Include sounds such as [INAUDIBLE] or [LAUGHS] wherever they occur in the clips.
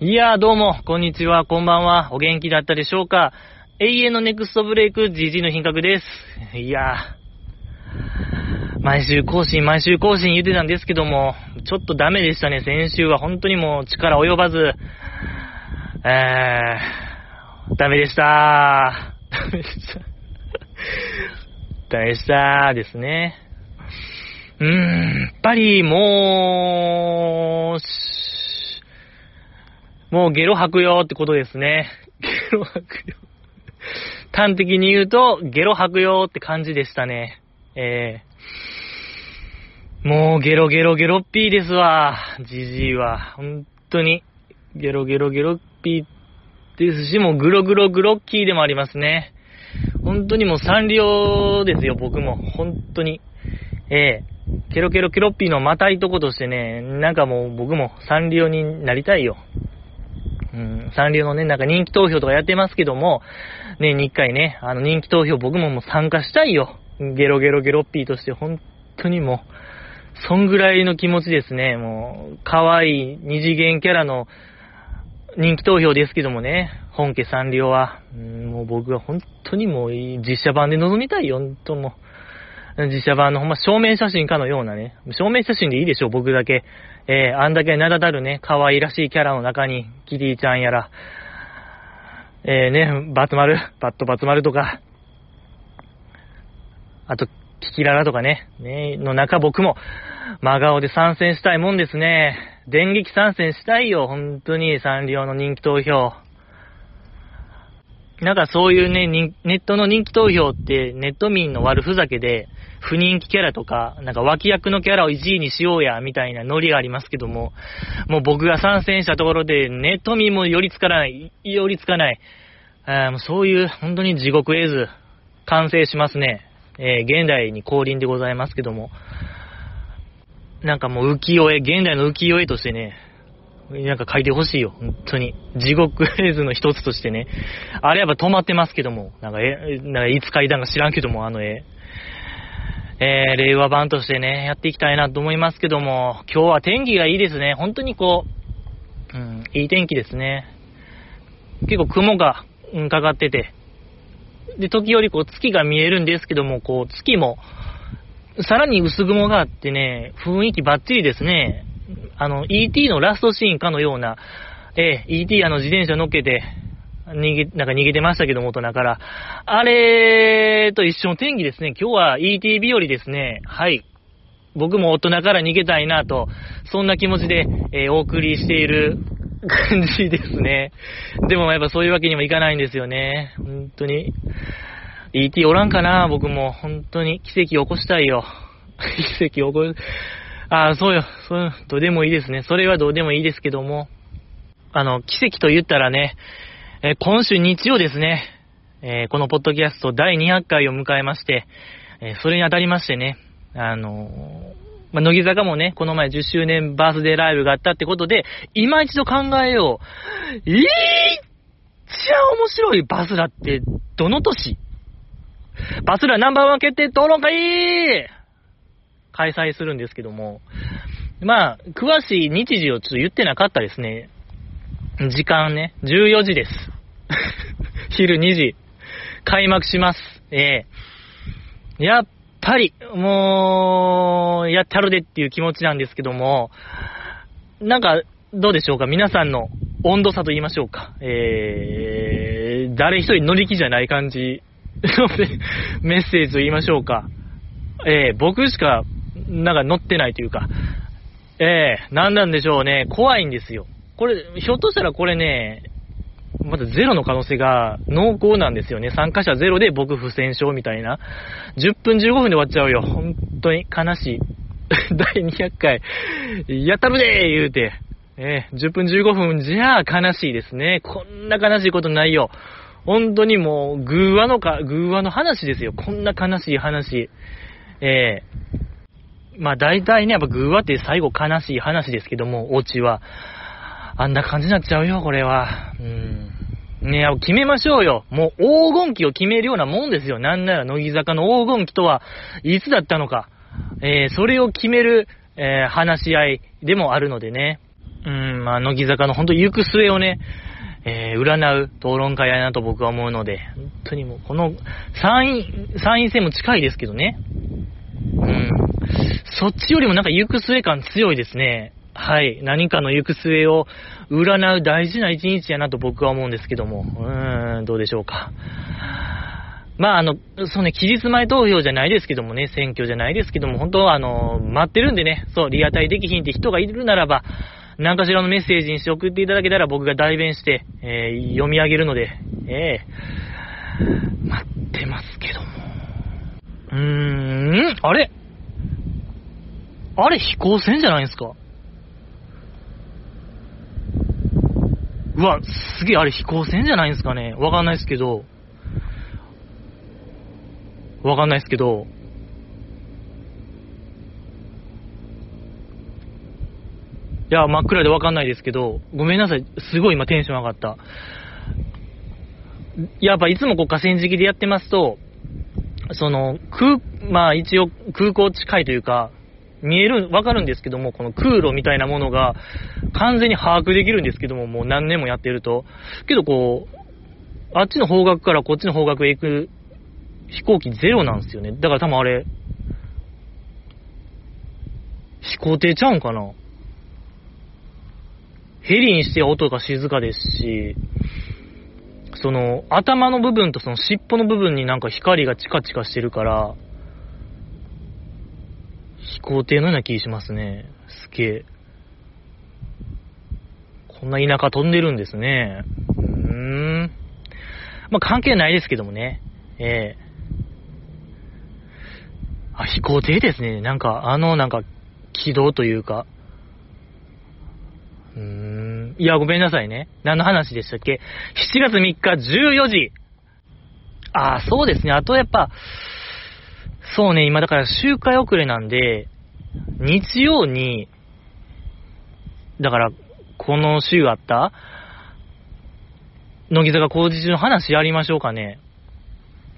いやーどうも、こんにちは、こんばんは、お元気だったでしょうか？永遠のネクストブレイク、GG の品格です。いやー、毎週更新、毎週更新言ってたんですけども、ちょっとダメでしたね、先週は本当にもう力及ばず、えー、ダメでしたー。ダメでした。ダメでしたーですね。うーん、やっぱりもう、もうゲロ吐くよってことですね。ゲロ吐くよ。端的に言うと、ゲロ吐くよって感じでしたね。えー、もうゲロゲロゲロッピーですわ。じじいは。本当に。ゲロゲロゲロッピーですし、もうグログログロッキーでもありますね。本当にもうサンリオですよ、僕も。本当に。ええー、ケロケロケロッピーのまたいとことしてね、なんかもう僕もサンリオになりたいよ。うん、サンリオのね、なんか人気投票とかやってますけども、年に一回ね、あの人気投票僕ももう参加したいよ。ゲロゲロゲロッピーとして、本当にもう、そんぐらいの気持ちですね。もう、可愛い二次元キャラの人気投票ですけどもね、本家サンリオは、うん、もう僕は本当にもう実写版で臨みたいよ、本当も実写版のほんま証明写真かのようなね、証明写真でいいでしょう、僕だけ。えー、あんだけ名だたるね、可愛らしいキャラの中に、キティちゃんやら、えー、ね、バツ丸、バットバツ丸とか、あと、キキララとかね、ね、の中僕も、真顔で参戦したいもんですね。電撃参戦したいよ、本当に、サンリオの人気投票。なんかそういうね、ネットの人気投票って、ネット民の悪ふざけで、不人気キャラとか、なんか脇役のキャラを1位にしようや、みたいなノリがありますけども、もう僕が参戦したところで、ネット民も寄りつかない、寄りつかない。あもうそういう、本当に地獄絵図、完成しますね。えー、現代に降臨でございますけども、なんかもう浮世絵、現代の浮世絵としてね、なんか書いてほしいよ、本当に。地獄絵図の一つとしてね。あれやっぱ止まってますけども、なんかえ、なんかいつ書いたんか知らんけども、あの絵。えー、令和版としてね、やっていきたいなと思いますけども、今日は天気がいいですね。本当にこう、うん、いい天気ですね。結構雲が、うん、かかってて。で、時折こう月が見えるんですけども、こう月も、さらに薄雲があってね、雰囲気バッチリですね。あの、ET のラストシーンかのような、えー、ET あの自転車乗っけて、逃げ、なんか逃げてましたけど、元だから。あれと一緒の天気ですね。今日は ET 日和ですね。はい。僕も大人から逃げたいなと、そんな気持ちで、えー、お送りしている [LAUGHS] 感じですね。でもやっぱそういうわけにもいかないんですよね。本当に。ET おらんかな僕も。本当に奇跡起こしたいよ。[LAUGHS] 奇跡起こる。ああ、そうよ。そう、どうでもいいですね。それはどうでもいいですけども。あの、奇跡と言ったらね、えー、今週日曜ですね、えー、このポッドキャスト第200回を迎えまして、えー、それにあたりましてね、あのまあ、乃木坂もね、この前10周年バースデーライブがあったってことで、今一度考えよう。いっちゃ面白いバスラって、どの年？バスラナンバーワン決定討論会開催するんですけども、まあ、詳しい日時をちょっと言ってなかったですね。時間ね、14時です。[LAUGHS] 昼2時。開幕します。ええー、やっぱり、もう、やったるでっていう気持ちなんですけども、なんか、どうでしょうか？皆さんの温度差と言いましょうか。えー、誰一人乗り気じゃない感じメッセージと言いましょうか。えー、僕しか、なんか乗ってないというか、えー、なんなんでしょうね。怖いんですよ。これ、ひょっとしたらこれね、まだゼロの可能性が濃厚なんですよね。参加者ゼロで僕不戦勝みたいな。10分15分で終わっちゃうよ。本当に悲しい。[LAUGHS] 第200回、やったるでー言うて。えー、10分15分じゃあ悲しいですね。こんな悲しいことないよ。本当にもう、偶話のか、偶話の話ですよ。こんな悲しい話。えー、まあ大体ね、やっぱ偶話って最後悲しい話ですけども、オチは。あんな感じになっちゃうよ、これは。うん。ね決めましょうよ。もう黄金期を決めるようなもんですよ。なんなら乃木坂の黄金期とはいつだったのか。えー、それを決める、えー、話し合いでもあるのでね。うん、まあ、乃木坂の本当行く末をね、えー、占う討論会やなと僕は思うので、本当にもう、この参院、参院選も近いですけどね。うん。そっちよりもなんか行く末感強いですね。はい。何かの行く末を占う大事な一日やなと僕は思うんですけども。うーん、どうでしょうか。まあ、あの、そうね、期日前投票じゃないですけどもね、選挙じゃないですけども、本当は、あの、待ってるんでね、そう、リアタイできひんって人がいるならば、何かしらのメッセージにして送っていただけたら僕が代弁して、えー、読み上げるので、えー、待ってますけども。うーん、あれ？あれ飛行船じゃないですか？うわ、すげえ、あれ飛行船じゃないんですかね？わかんないですけど、わかんないですけど、いや、真っ暗でわかんないですけど、ごめんなさい。すごい今テンション上がった。やっぱいつもこう河川敷でやってますと、その、空、まあ一応空港近いというか、見える、わかるんですけども、この空路みたいなものが完全に把握できるんですけども、もう何年もやってると。けどこう、あっちの方角からこっちの方角へ行く飛行機ゼロなんですよね。だから多分あれ、飛行艇ちゃうんかなヘリにしては音が静かですし、その、頭の部分とその尻尾の部分になんか光がチカチカしてるから、飛行艇のような気しますね。すげえ。こんな田舎飛んでるんですね。うーん。まあ、関係ないですけどもね。ええあ、飛行艇ですね。なんか、あの、なんか、軌道というか。うーん。いや、ごめんなさいね。何の話でしたっけ ?7 月3日14時。あ、そうですね。あとやっぱ、そうね、今だから周回遅れなんで、日曜に、だから、この週あった？乃木坂工事中の話やりましょうかね。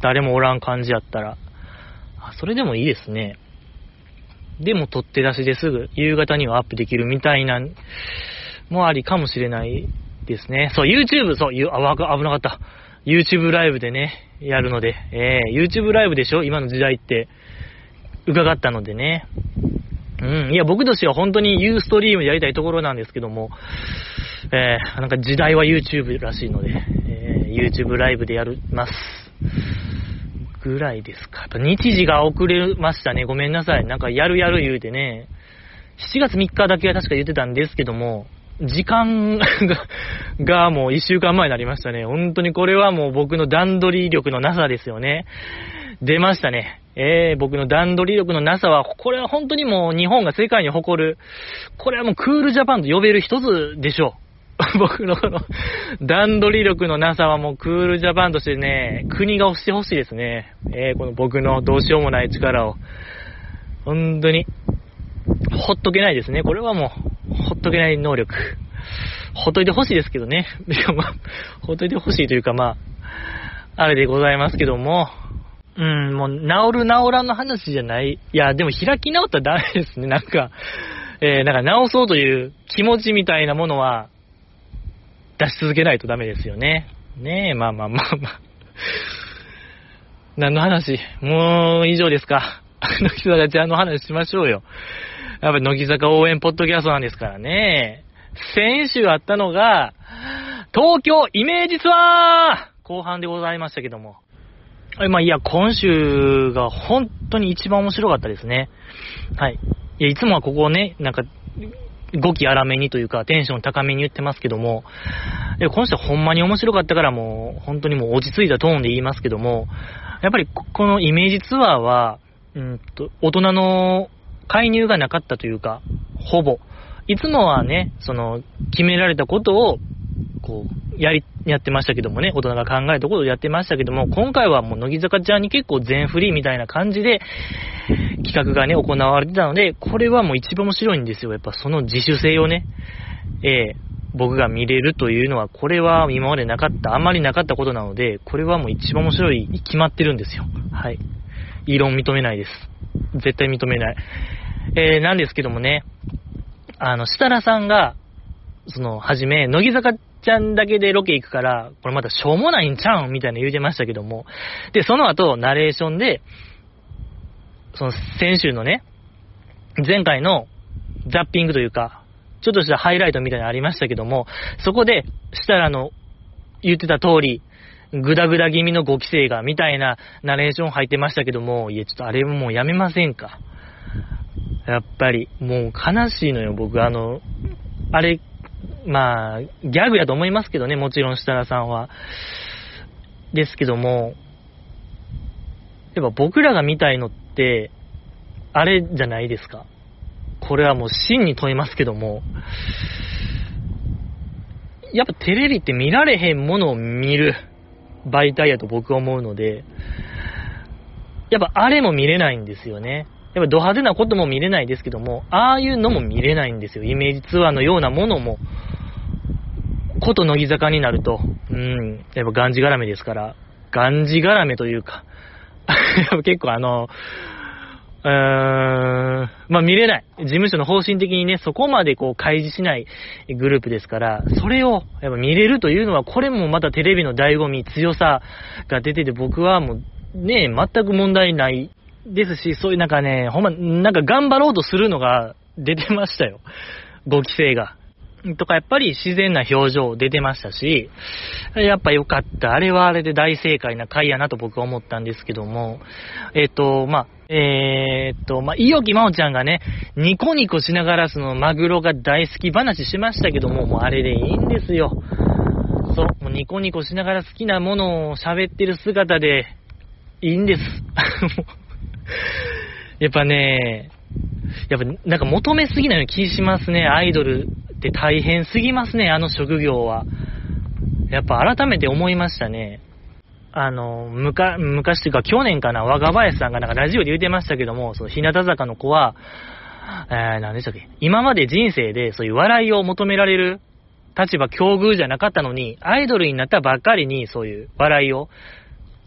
誰もおらん感じやったら。あ、それでもいいですね。でも取って出しですぐ夕方にはアップできるみたいな、もありかもしれないですね。そう、YouTube、そう、あ、危なかった。YouTube ライブでね、やるので、えー、YouTube ライブでしょ？今の時代って、伺ったのでね。うん、いや、僕としては本当に U ストリームでやりたいところなんですけども、えー、なんか時代は YouTube らしいので、えー、YouTube ライブでやります。ぐらいですか。日時が遅れましたね。ごめんなさい。なんかやるやる言うてね、7月3日だけは確か言ってたんですけども、時間が [LAUGHS] がもう1週間前になりましたね。本当にこれはもう僕の段取り力のなさですよね。出ましたね。えー、僕の段取り力のなさは、これは本当にもう日本が世界に誇る、これはもうクールジャパンと呼べる一つでしょう。[LAUGHS] 僕のこの段取り力のなさはもうクールジャパンとしてね、国が押してほしいですね。えー、この僕のどうしようもない力を。本当に、ほっとけないですね。これはもう、っとけない能力。ほっといてほしいですけどね。いや、まあ、ほっといてほしいというか、まあ、あれでございますけども、うん、もう、治る治らんの話じゃない。いや、でも開き直ったらダメですね。なんか、えー、なんか直そうという気持ちみたいなものは、出し続けないとダメですよね。ねえ、まあまあまあまあ。何の話？もう以上ですか。乃木坂ちゃんの話しましょうよ。やっぱり乃木坂応援ポッドキャストなんですからね。先週あったのが、東京イメージツアー後半でございましたけども。まあいや、今週が本当に一番面白かったですね。はい。いや、いつもはここをね、なんか、語気荒めにというか、テンション高めに言ってますけども、今週はほんまに面白かったからもう、本当にもう落ち着いたトーンで言いますけども、やっぱりこのイメージツアーは、うんと、大人の介入がなかったというか、ほぼ。いつもはね、その、決められたことを、こう、やり、やってましたけどもね、大人が考えたことをやってましたけども、今回はもう乃木坂ちゃんに結構全振りみたいな感じで、企画がね、行われてたので、これはもう一番面白いんですよ。やっぱその自主性をね、えー、僕が見れるというのは、これは今までなかった、あんまりなかったことなので、これはもう一番面白い、決まってるんですよ。はい。異論認めないです。絶対認めない。えー、なんですけどもね、あの、設楽さんが、その、はじめ、乃木坂ちゃんだけでロケ行くから、これまたしょうもないんちゃうんみたいな言うてましたけども。で、その後、ナレーションで、その、先週のね、前回のザッピングというか、ちょっとしたハイライトみたいなのありましたけども、そこで、設楽の言ってた通り、グダグダ気味の5期生が、みたいなナレーション入ってましたけども、いや、ちょっとあれもうやめませんか？やっぱり、もう悲しいのよ、僕。あの、あれ、まあ、ギャグやと思いますけどね、もちろん設楽さんは。ですけども、やっぱ僕らが見たいのって、あれじゃないですか。これはもう真に問いますけども、やっぱテレビって見られへんものを見る媒体やと僕は思うので、やっぱあれも見れないんですよね。やっぱド派手なことも見れないですけども、ああいうのも見れないんですよ。イメージツアーのようなものも、こと乃木坂になると、うん、やっぱがんじがらめですから、がんじがらめというか、[LAUGHS] 結構あの、うーん、まあ見れない。事務所の方針的にね、そこまでこう開示しないグループですから、それをやっぱ見れるというのは、これもまたテレビの醍醐味、強さが出てて、僕はもうね、全く問題ないですし、そういうなんかね、ほんま、なんか頑張ろうとするのが出てましたよ。5期生が。とか、やっぱり自然な表情出てましたし、やっぱ良かった。あれはあれで大正解な回やなと僕は思ったんですけども、えっ、と、まあ、えっ、と、まあ、いよきまおちゃんがね、ニコニコしながらそのマグロが大好き話しましたけども、もうあれでいいんですよ。そう、もうニコニコしながら好きなものを喋ってる姿でいいんです。[LAUGHS] やっぱね、やっぱなんか求めすぎないような気しますね。アイドルって大変すぎますね、あの職業は。やっぱ改めて思いましたね。あの、むか、昔というか去年かな、若林さんがなんかラジオで言ってましたけども、その日向坂の子は、えー、何でしたっけ今まで人生でそういう笑いを求められる立場、境遇じゃなかったのに、アイドルになったばっかりにそういう笑いを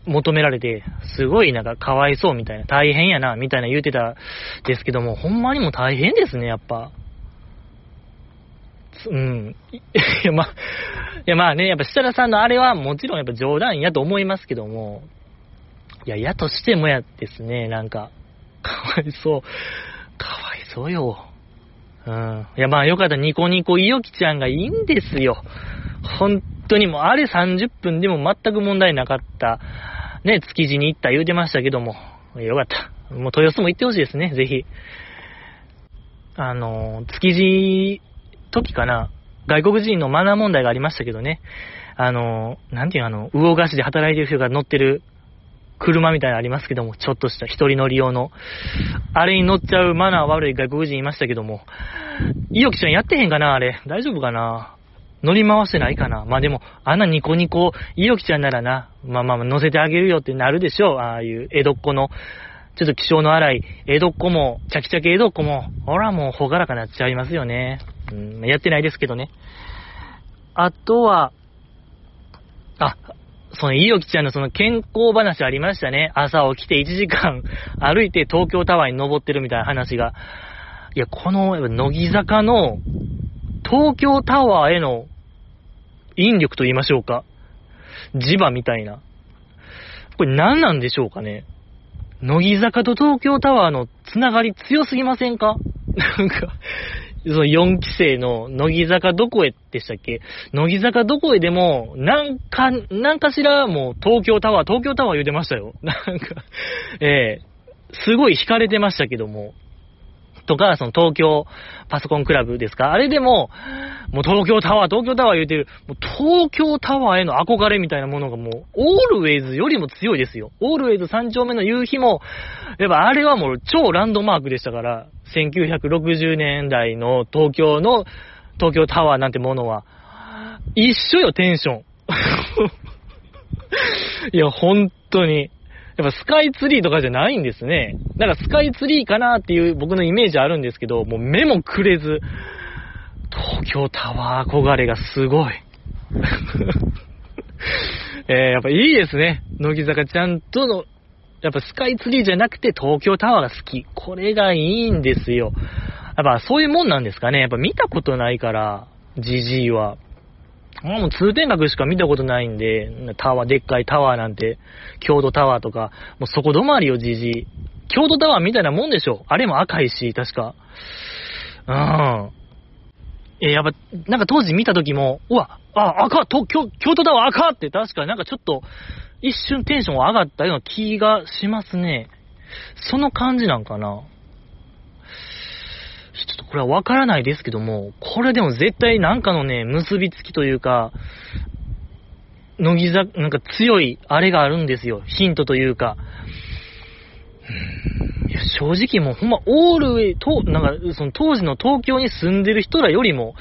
求められて、すごいなんかかわいそうみたいな、大変やな、みたいな言うてたですけども、ほんまにも大変ですね、やっぱ。うん。いや、まあ、いや、まあね、やっぱ設楽さんのあれはもちろんやっぱ冗談やと思いますけども、いや、やとしてもやですね、なんか、かわいそう。かわいそうよ。うん。いや、まあよかった、ニコニコいよきちゃんがいいんですよ。本当にもう、あれ30分でも全く問題なかった。ね、築地に行った言うてましたけども、よかった。もう豊洲も行ってほしいですね、ぜひ。あの、築地、時かな、外国人のマナー問題がありましたけどね、あの、なんていうあの、魚菓子で働いてる人が乗ってる車みたいなのありますけども、ちょっとした一人乗り用の、あれに乗っちゃうマナー悪い外国人いましたけども、いよきちゃんやってへんかなあれ。大丈夫かな乗り回してないかなまあでも、あんなニコニコ、いよきちゃんならな、まあまあ乗せてあげるよってなるでしょう。ああいう江戸っ子の、ちょっと気性の荒い江戸っ子も、チャキチャキ江戸っ子も、ほらもうほがらかなっちゃいますよね。うん、やってないですけどね。あとは、あ、その、いよきちゃんのその健康話ありましたね。朝起きて1時間歩いて東京タワーに登ってるみたいな話が。いや、この、乃木坂の東京タワーへの引力と言いましょうか。磁場みたいな。これ何なんでしょうかね。乃木坂と東京タワーのつながり強すぎませんかなんか、その4期生の乃木坂どこへでしたっけ乃木坂どこへでも、なんか、なんかしらもう東京タワー、東京タワー言うてましたよ。なんか、ええー、すごい惹かれてましたけども。とか、その東京パソコンクラブですか？あれでも、もう東京タワー、東京タワー言うてる、もう東京タワーへの憧れみたいなものがもう、オールウェイズよりも強いですよ。オールウェイズ3丁目の夕日も、やっぱあれはもう超ランドマークでしたから、1960年代の東京の、東京タワーなんてものは、一緒よ、テンション。[LAUGHS] いや、本当に。やっぱスカイツリーとかじゃないんですね。だからスカイツリーかなっていう僕のイメージあるんですけど、もう目もくれず、東京タワー憧れがすごい。[LAUGHS] えー、やっぱいいですね。乃木坂ちゃんとの、やっぱスカイツリーじゃなくて東京タワーが好き。これがいいんですよ。やっぱそういうもんなんですかね。やっぱ見たことないから、GG は。もう通天閣しか見たことないんで、タワー、でっかいタワーなんて、京都タワーとか、もうそこ止まりよ、GG。京都タワーみたいなもんでしょ。あれも赤いし、確か。うん。えやっぱ、なんか当時見た時も、うわ、あ、赤、と京京都タワー赤って確かなんかちょっと、一瞬テンション上がったような気がしますね。その感じなんかな。ちょっとこれはわからないですけども、これでも絶対なんかのね、結びつきというか、乃木坂、なんか強いあれがあるんですよ。ヒントというか。ういや正直もうほんまオールウェイ、と、なんかその当時の東京に住んでる人らよりも、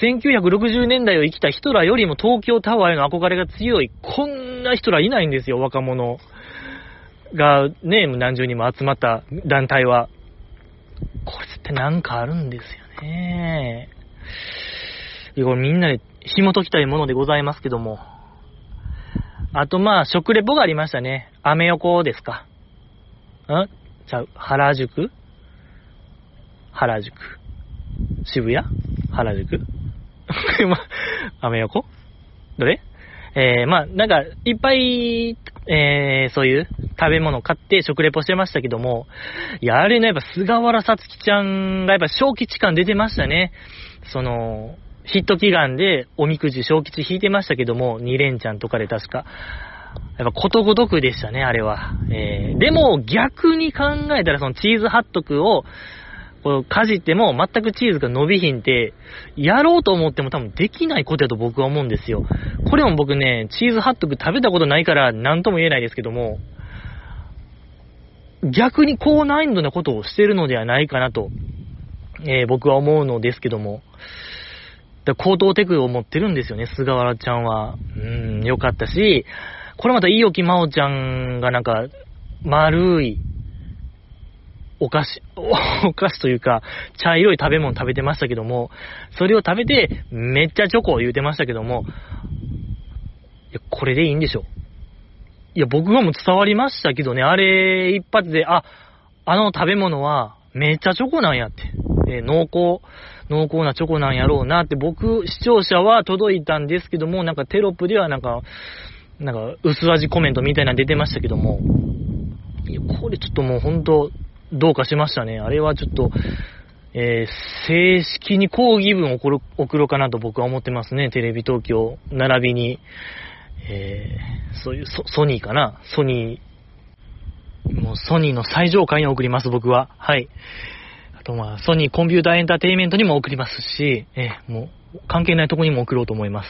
1960年代を生きた人らよりも東京タワーへの憧れが強い、こんな人らいないんですよ、若者がね、何十人も集まった団体は。これ絶対なんかあるんですよね。これみんなで紐解きたいものでございますけども。あとまあ、食レポがありましたね。アメ横ですか。ん？ちゃう、原宿？原宿。渋谷？原宿、[LAUGHS] アメ横？どれ？えー、まあ、なんか、いっぱい、えー、そういう食べ物を買って食レポしてましたけども、いや、あれね、やっぱ菅原さつきちゃんがやっぱ小吉感出てましたね。その、ヒット祈願でおみくじ小吉引いてましたけども、2連チャンとかで確か。やっぱことごとくでしたね、あれは。えー、でも逆に考えたらそのチーズハットクをこう、かじっても全くチーズが伸びひんって、やろうと思っても多分できないことやと僕は思うんですよ。これも僕ね、チーズハットク食べたことないから何とも言えないですけども、逆に高難易度なことをしてるのではないかなと、えー、僕は思うのですけども、だ高等テクを持ってるんですよね、菅原ちゃんは。うん、よかったし、これまたいいおきまおちゃんがなんか、丸い、お菓子、[LAUGHS] お菓子というか、茶色い食べ物食べてましたけども、それを食べて、めっちゃチョコを言うてましたけども、いや、これでいいんでしょ。いや、僕はもう伝わりましたけどね、あれ一発で、あ、あの食べ物は、めっちゃチョコなんやって。え、濃厚、濃厚なチョコなんやろうなって僕、視聴者は届いたんですけども、なんかテロップではなんか、なんか薄味コメントみたいなの出てましたけども、いや、これちょっともう本当どうかしましたね。あれはちょっと、えー、正式に抗議文を送ろうかなと僕は思ってますね。テレビ東京、並びに、えー、そういうソ、ソニーかな？ソニー、もうソニーの最上階に送ります、僕は。はい。あとまあ、ソニーコンピューターエンターテイメントにも送りますし、えー、もう、関係ないとこにも送ろうと思います。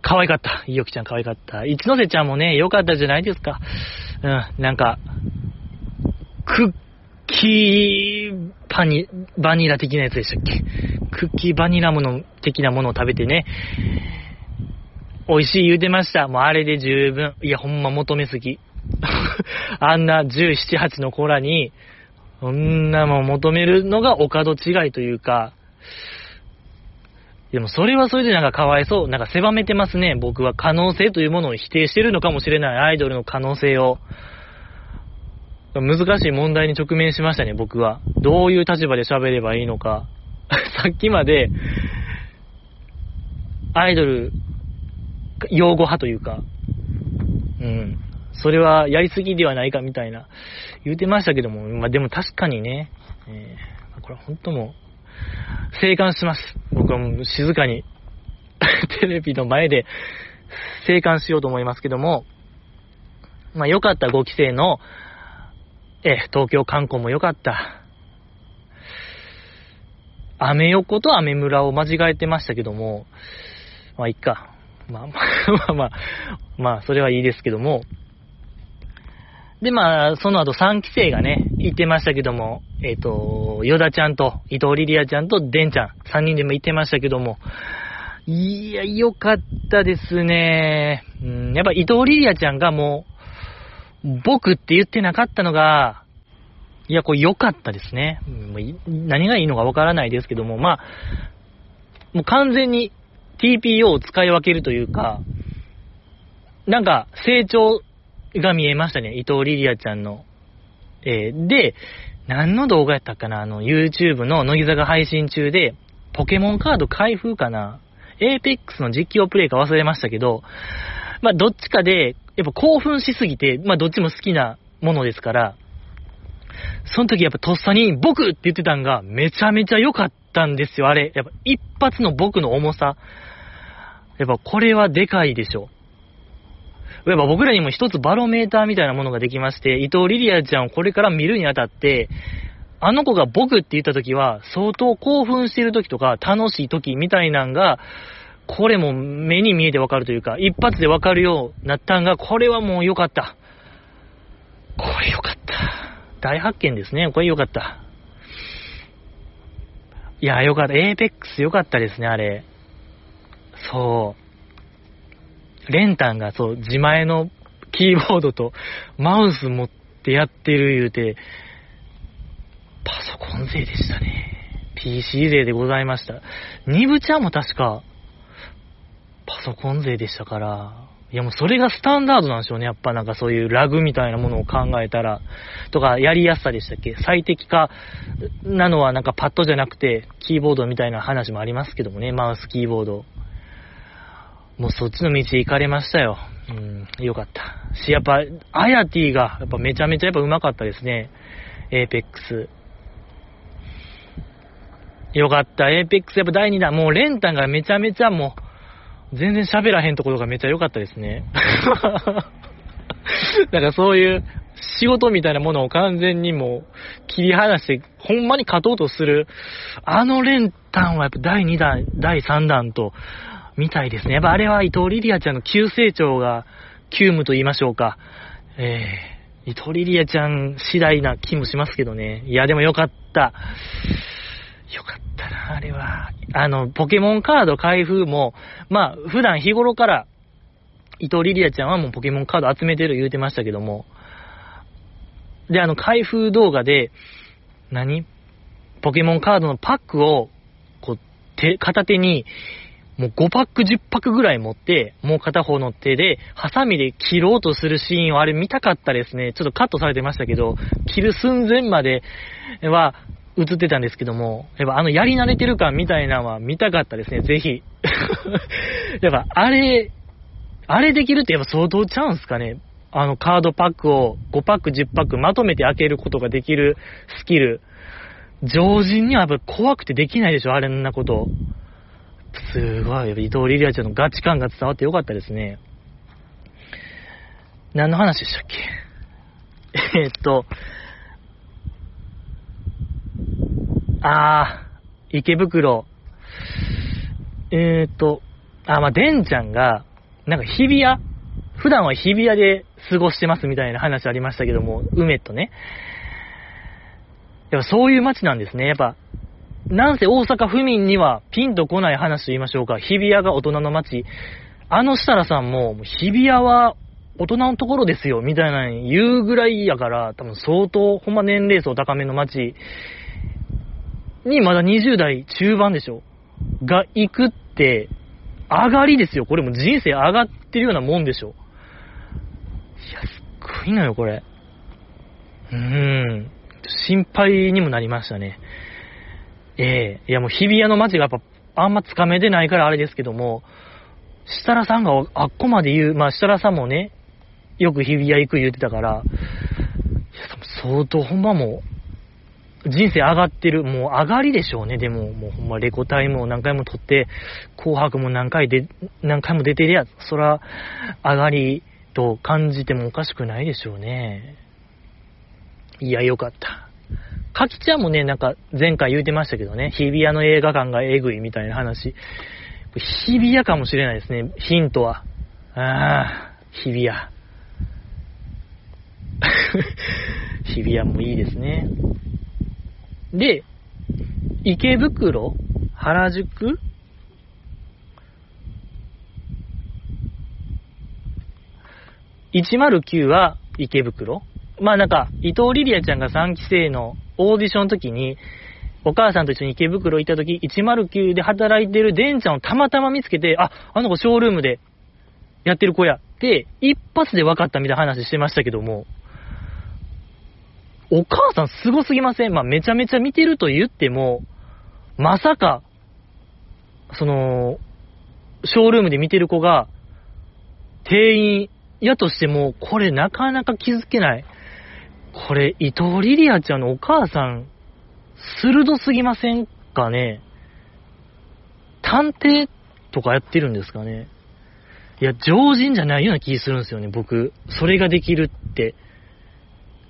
可愛かった。いよきちゃん可愛かった。一ノ瀬ちゃんもね、良かったじゃないですか。うん、なんか、クッキーパニ、バニラ的なやつでしたっけ？クッキーバニラもの的なものを食べてね、美味しい言うてました。もうあれで十分。いや、ほんま求めすぎ。[LAUGHS] あんな17、8の子らに、そんなもん求めるのがお門違いというか、でもそれはそれでなんかかわいそう。なんか狭めてますね。僕は可能性というものを否定してるのかもしれない。アイドルの可能性を。難しい問題に直面しましたね、僕は。どういう立場で喋ればいいのか。[LAUGHS] さっきまで、アイドル、擁護派というか、うん。それはやりすぎではないかみたいな、言うてましたけども、まあでも確かにね、えー、これ本当もう、静観します。僕はもう静かに、[LAUGHS] テレビの前で静観しようと思いますけども、まあ良かった5期生のえ東京観光も良かった。アメ横とアメ村を間違えてましたけども、まあ、いっか。まあまあまあ、まあ、それはいいですけども。で、まあ、その後3期生がね、行ってましたけども、えっ、ー、と、ヨダちゃんと、伊藤リリアちゃんとデンちゃん、3人でも行ってましたけども、いや、良かったですね。うん、やっぱ伊藤リリアちゃんがもう、僕って言ってなかったのが、いや、これ良かったですね。何がいいのかわからないですけども、まあ、もう完全に TPO を使い分けるというか、なんか成長が見えましたね。伊藤リリアちゃんの。えー、で、何の動画やったかな？あの、YouTube の乃木坂配信中で、ポケモンカード開封かな？エーペックスの実況プレイか忘れましたけど、まあ、どっちかで、やっぱ興奮しすぎて、まあ、どっちも好きなものですから、その時やっぱとっさに僕って言ってたんがめちゃめちゃ良かったんですよ、あれ。やっぱ一発の僕の重さ。やっぱこれはでかいでしょ。やっぱ僕らにも一つバロメーターみたいなものができまして、伊藤リリアちゃんをこれから見るにあたって、あの子が僕って言った時は、相当興奮してる時とか、楽しい時みたいなんが、これも目に見えてわかるというか、一発でわかるようになったんが、これはもう良かった。これ良かった。大発見ですね。これ良かった。いや、良かった。エーペックス良かったですね、あれ。そう。レンタンがそう、自前のキーボードとマウス持ってやってる言うて、パソコン勢でしたね。PC 勢でございました。ニブちゃんも確か、パソコン勢でしたから、いやもうそれがスタンダードなんでしょうね。やっぱなんかそういうラグみたいなものを考えたら。とか、やりやすさでしたっけ？最適化なのはなんかパッドじゃなくて、キーボードみたいな話もありますけどもね。マウスキーボード。もうそっちの道行かれましたよ。うん、よかった。し、やっぱ、アヤティが、やっぱめちゃめちゃやっぱ上手かったですね。エーペックス。よかった。エーペックスやっぱ第2弾。もうレンタンがめちゃめちゃもう、全然喋らへんところがめっちゃ良かったですね。[LAUGHS] だかそういう仕事みたいなものを完全にもう切り離して、ほんまに勝とうとする、あの練炭はやっぱ第2弾、第3弾と、見たいですね。やっぱあれは伊藤リリアちゃんの急成長が、急務と言いましょうか。えー、伊藤リリアちゃん次第な気もしますけどね。いや、でもよかった。よかったな、あれは。あの、ポケモンカード開封も、まあ、普段日頃から、伊藤リリアちゃんはもうポケモンカード集めてる言うてましたけども、で、あの、開封動画で、何？ポケモンカードのパックを、こう、手、片手に、もう5パック10パックぐらい持って、もう片方の手で、ハサミで切ろうとするシーンをあれ見たかったですね。ちょっとカットされてましたけど、切る寸前までは、映ってたんですけども、やっぱあのやり慣れてる感みたいなのは見たかったですね、ぜひ。[LAUGHS] やっぱあれ、あれできるってやっぱ相当ちゃうんすかね。あのカードパックを5パック10パックまとめて開けることができるスキル。常人にはやっぱ怖くてできないでしょ、あれんなこと。すごい、伊藤リリアちゃんのガチ感が伝わってよかったですね。何の話でしたっけ？[LAUGHS] えっと、あー、池袋。えー、っと、あ、まあ、でんちゃんが、なんか日比谷？普段は日比谷で過ごしてますみたいな話ありましたけども、梅とね。やっぱそういう街なんですね。やっぱ、なんせ大阪府民にはピンとこない話と言いましょうか。日比谷が大人の街。あの設楽さんも、日比谷は大人のところですよ、みたいな言うぐらいやから、多分相当、ほんま年齢層高めの街にまだ20代中盤でしょが行くって、上がりですよ。これも人生上がってるようなもんでしょ。いや、すっごいのよ、これ。うーん。心配にもなりましたね。ええー、いやもう日比谷の街がやっぱあんまつかめてないからあれですけども、設楽さんがあっこまで言う、まあ設楽さんもね、よく日比谷行く言ってたから、いや、相当ほんまもう、人生上がってる、もう上がりでしょうね、でも、もうほんまレコタイムを何回も撮って、紅白も何回で、何回も出てりゃ、そら、上がりと感じてもおかしくないでしょうね。いや、よかった。かきちゃんもね、なんか前回言うてましたけどね、日比谷の映画館がえぐいみたいな話。日比谷かもしれないですね、ヒントは。ああ、日比谷。[LAUGHS] 日比谷もいいですね。で、池袋原宿109は池袋。まあなんか、伊藤リリアちゃんが3期生のオーディションの時に、お母さんと一緒に池袋行った時、109で働いてるデンちゃんをたまたま見つけて、あ、あの子ショールームでやってる子やって、一発で分かったみたいな話してましたけども、お母さんすごすぎません？まあ、めちゃめちゃ見てると言っても、まさか、その、ショールームで見てる子が、店員やとしても、これなかなか気づけない。これ、伊藤リリアちゃんのお母さん、鋭すぎませんかね？探偵とかやってるんですかね？いや、常人じゃないような気するんですよね、僕。それができるって。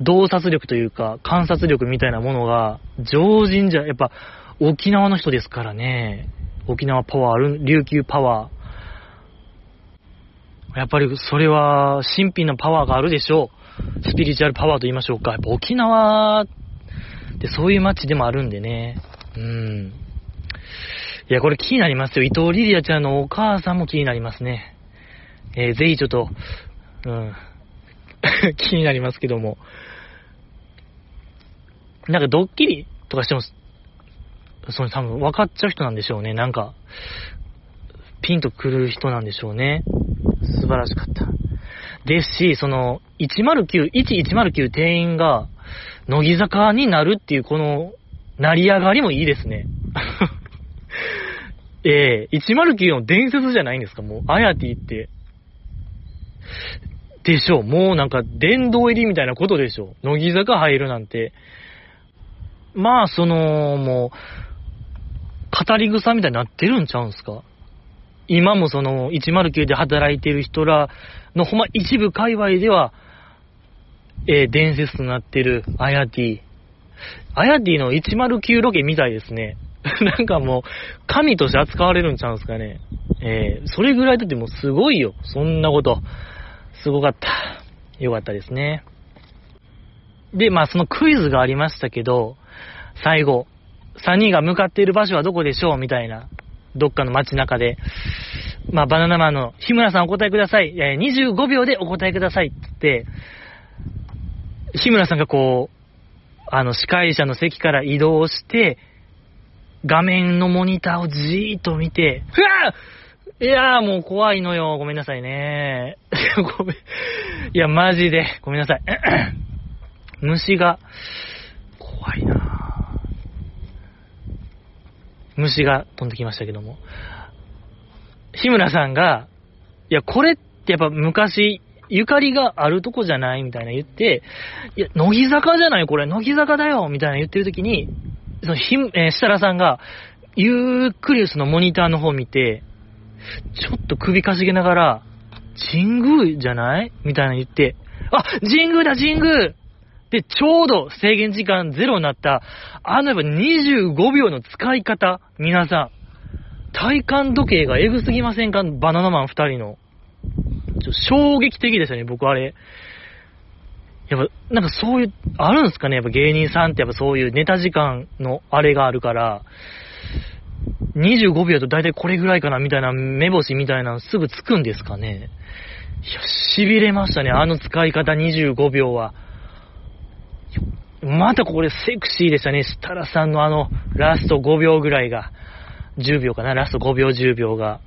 洞察力というか、観察力みたいなものが、常人じゃ、やっぱ、沖縄の人ですからね。沖縄パワーある、琉球パワー。やっぱり、それは、神秘のパワーがあるでしょう。スピリチュアルパワーと言いましょうか。やっぱ沖縄ってそういう街でもあるんでね。うん。いや、これ気になりますよ。伊藤リリアちゃんのお母さんも気になりますね。えー、ぜひちょっと、うん、[LAUGHS] 気になりますけども。なんかドッキリとかしても、その多分分かっちゃう人なんでしょうね。なんか、ピンとくる人なんでしょうね。素晴らしかった。ですし、その、109、1109店員が、乃木坂になるっていうこの、成り上がりもいいですね。[LAUGHS] ええー、109の伝説じゃないんですか、もう。アヤティって。でしょう。もうなんか殿堂入りみたいなことでしょう。乃木坂入るなんて。まあ、その、もう、語り草みたいになってるんちゃうんすか？今もその、109で働いてる人らのほんま一部界隈では、えー、伝説となってるアヤティ。アヤティの109ロケみたいですね。[LAUGHS] なんかもう、神として扱われるんちゃうんすかね。えー、それぐらいだってもうすごいよ。そんなこと。すごかった。よかったですね。で、まあそのクイズがありましたけど、最後、3人が向かっている場所はどこでしょうみたいな、どっかの街中で、まあバナナマンの日村さんお答えください。えー、25秒でお答えくださいって、日村さんがこう、あの司会者の席から移動して、画面のモニターをじーっと見て、ふわいやーもう怖いのよ。ごめんなさいね。[LAUGHS] ごめん。いや、マジで。ごめんなさい。[CLEARS THROAT] 虫が、怖いな虫が飛んできましたけども。日村さんが、いや、これってやっぱ昔、ゆかりがあるとこじゃないみたいな言って、いや、乃木坂じゃないこれ、乃木坂だよみたいな言ってる時に、そのひ、えー、設楽さんが、ゆっくりそのモニターの方見て、ちょっと首かしげながら、神宮じゃない？みたいな言って、あ神宮だ神宮で、ちょうど制限時間ゼロになった、あのやっぱ25秒の使い方、皆さん。体感時計がエグすぎませんか？バナナマン2人の。ちょ衝撃的ですよね、僕あれ。やっぱ、なんかそういう、あるんですかね？やっぱ芸人さんってやっぱそういうネタ時間のあれがあるから、25秒と大体これぐらいかな？みたいな目星みたいなのすぐつくんですかね？いや、痺れましたね。あの使い方25秒は。またこれセクシーでしたね。設楽さんのあのラスト5秒ぐらいが。10秒かな？ラスト5秒10秒が。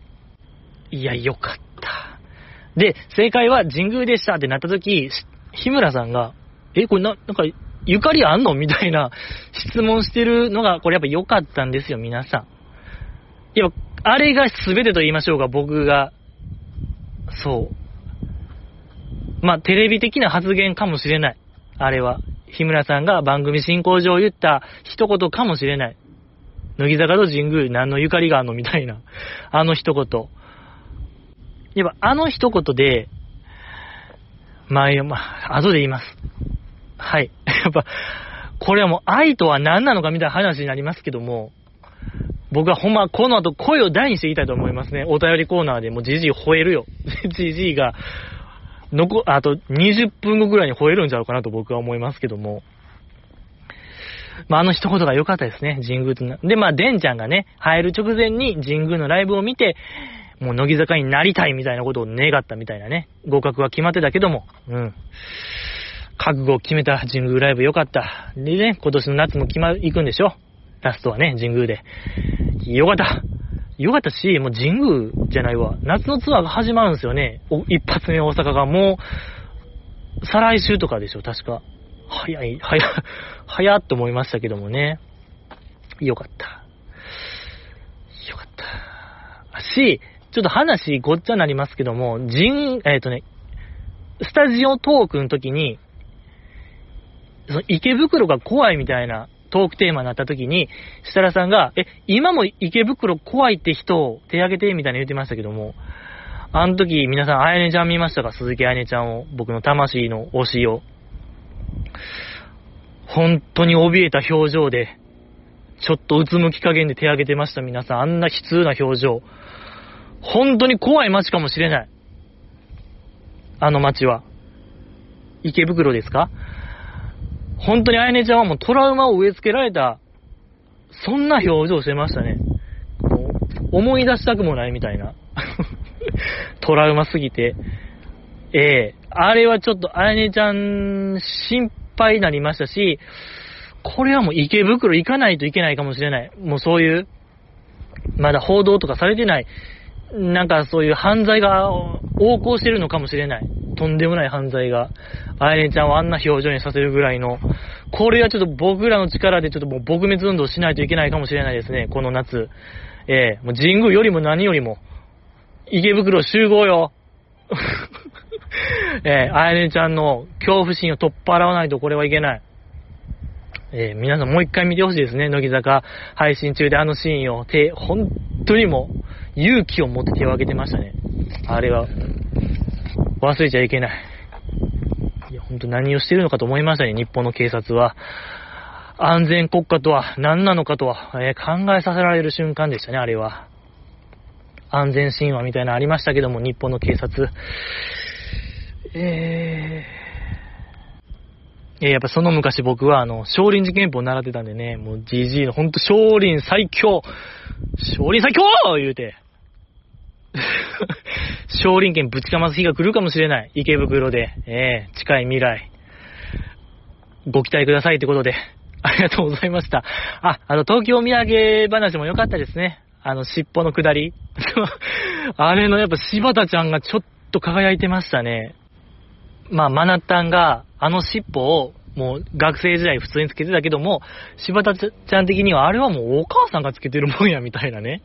いや、よかった。で、正解は神宮でしたってなった時、日村さんが、え、これな、なんか、ゆかりあんの？みたいな質問してるのが、これやっぱ良かったんですよ、皆さん。いや、あれが全てと言いましょうか、僕が。そう。まあ、テレビ的な発言かもしれない。あれは。日村さんが番組進行上言った一言かもしれない。乃木坂と神宮何のゆかりがあんのみたいな。あの一言。やっぱあの一言で、まあ、まあ、後で言います。はい。[LAUGHS] やっぱ、これはもう愛とは何なのかみたいな話になりますけども、僕はほんまこの後声を大にして言いたいと思いますね。お便りコーナーでもうじじい吠えるよ。[LAUGHS] じじいが、のこ、あと20分後ぐらいに吠えるんちゃろうかなと僕は思いますけども。まあ、あの一言が良かったですね、神宮とな。で、まあ、デンちゃんがね、入る直前に神宮のライブを見て、もう乃木坂になりたいみたいなことを願ったみたいなね。合格は決まってたけども、うん。覚悟を決めた神宮ライブ良かった。でね、今年の夏も決ま、行くんでしょ？ラストはね、神宮で。よかった。よかったし、もう神宮じゃないわ。夏のツアーが始まるんですよね。一発目大阪がもう、再来週とかでしょ、確か。早い、早、早って思いましたけどもね。よかった。よかった。し、ちょっと話ごっちゃになりますけども、人、えっ、ー、とね、スタジオトークの時に、その池袋が怖いみたいなトークテーマになった時に、設楽さんが、え、今も池袋怖いって人を手挙げてみたいな言ってましたけども、あの時皆さん、あやねちゃん見ましたか？鈴木あやねちゃんを、僕の魂の推しを。本当に怯えた表情で、ちょっとうつむき加減で手挙げてました、皆さん。あんな悲痛な表情。本当に怖い街かもしれない。あの街は。池袋ですか？本当にあやねちゃんはもうトラウマを植え付けられた、そんな表情してましたね。思い出したくもないみたいな。[LAUGHS] トラウマすぎて。ええー、あれはちょっとあやねちゃん心配になりましたし、これはもう池袋行かないといけないかもしれない。もうそういう、まだ報道とかされてない、なんかそういう犯罪が横行してるのかもしれない。とんでもない犯罪が。あやねちゃんをあんな表情にさせるぐらいの。これはちょっと僕らの力でちょっともう撲滅運動しないといけないかもしれないですね。この夏。ええー、もう神宮よりも何よりも。池袋集合よ。[LAUGHS] えー、あやねちゃんの恐怖心を取っ払わないとこれはいけない。えー、皆さんもう一回見てほしいですね。乃木坂配信中であのシーンを手、本当にも勇気を持って手を挙げてましたね。あれは、忘れちゃいけない。いや、本当何をしてるのかと思いましたね、日本の警察は。安全国家とは何なのかとは、えー、考えさせられる瞬間でしたね、あれは。安全神話みたいなのありましたけども、日本の警察。えー、えやっぱその昔僕はあの、少林寺拳法習ってたんでね、もう GG のほんと少林最強少林最強言うて。[LAUGHS] 少林拳ぶちかます日が来るかもしれない。池袋で。えー、近い未来。ご期待くださいってことで。[LAUGHS] ありがとうございました。あ、あの、東京土産話も良かったですね。あの、尻尾の下り。[LAUGHS] あれのやっぱ柴田ちゃんがちょっと輝いてましたね。まあ、マナッタンが、あの尻尾を、もう学生時代普通につけてたけども、柴田ちゃん的にはあれはもうお母さんがつけてるもんや、みたいなね。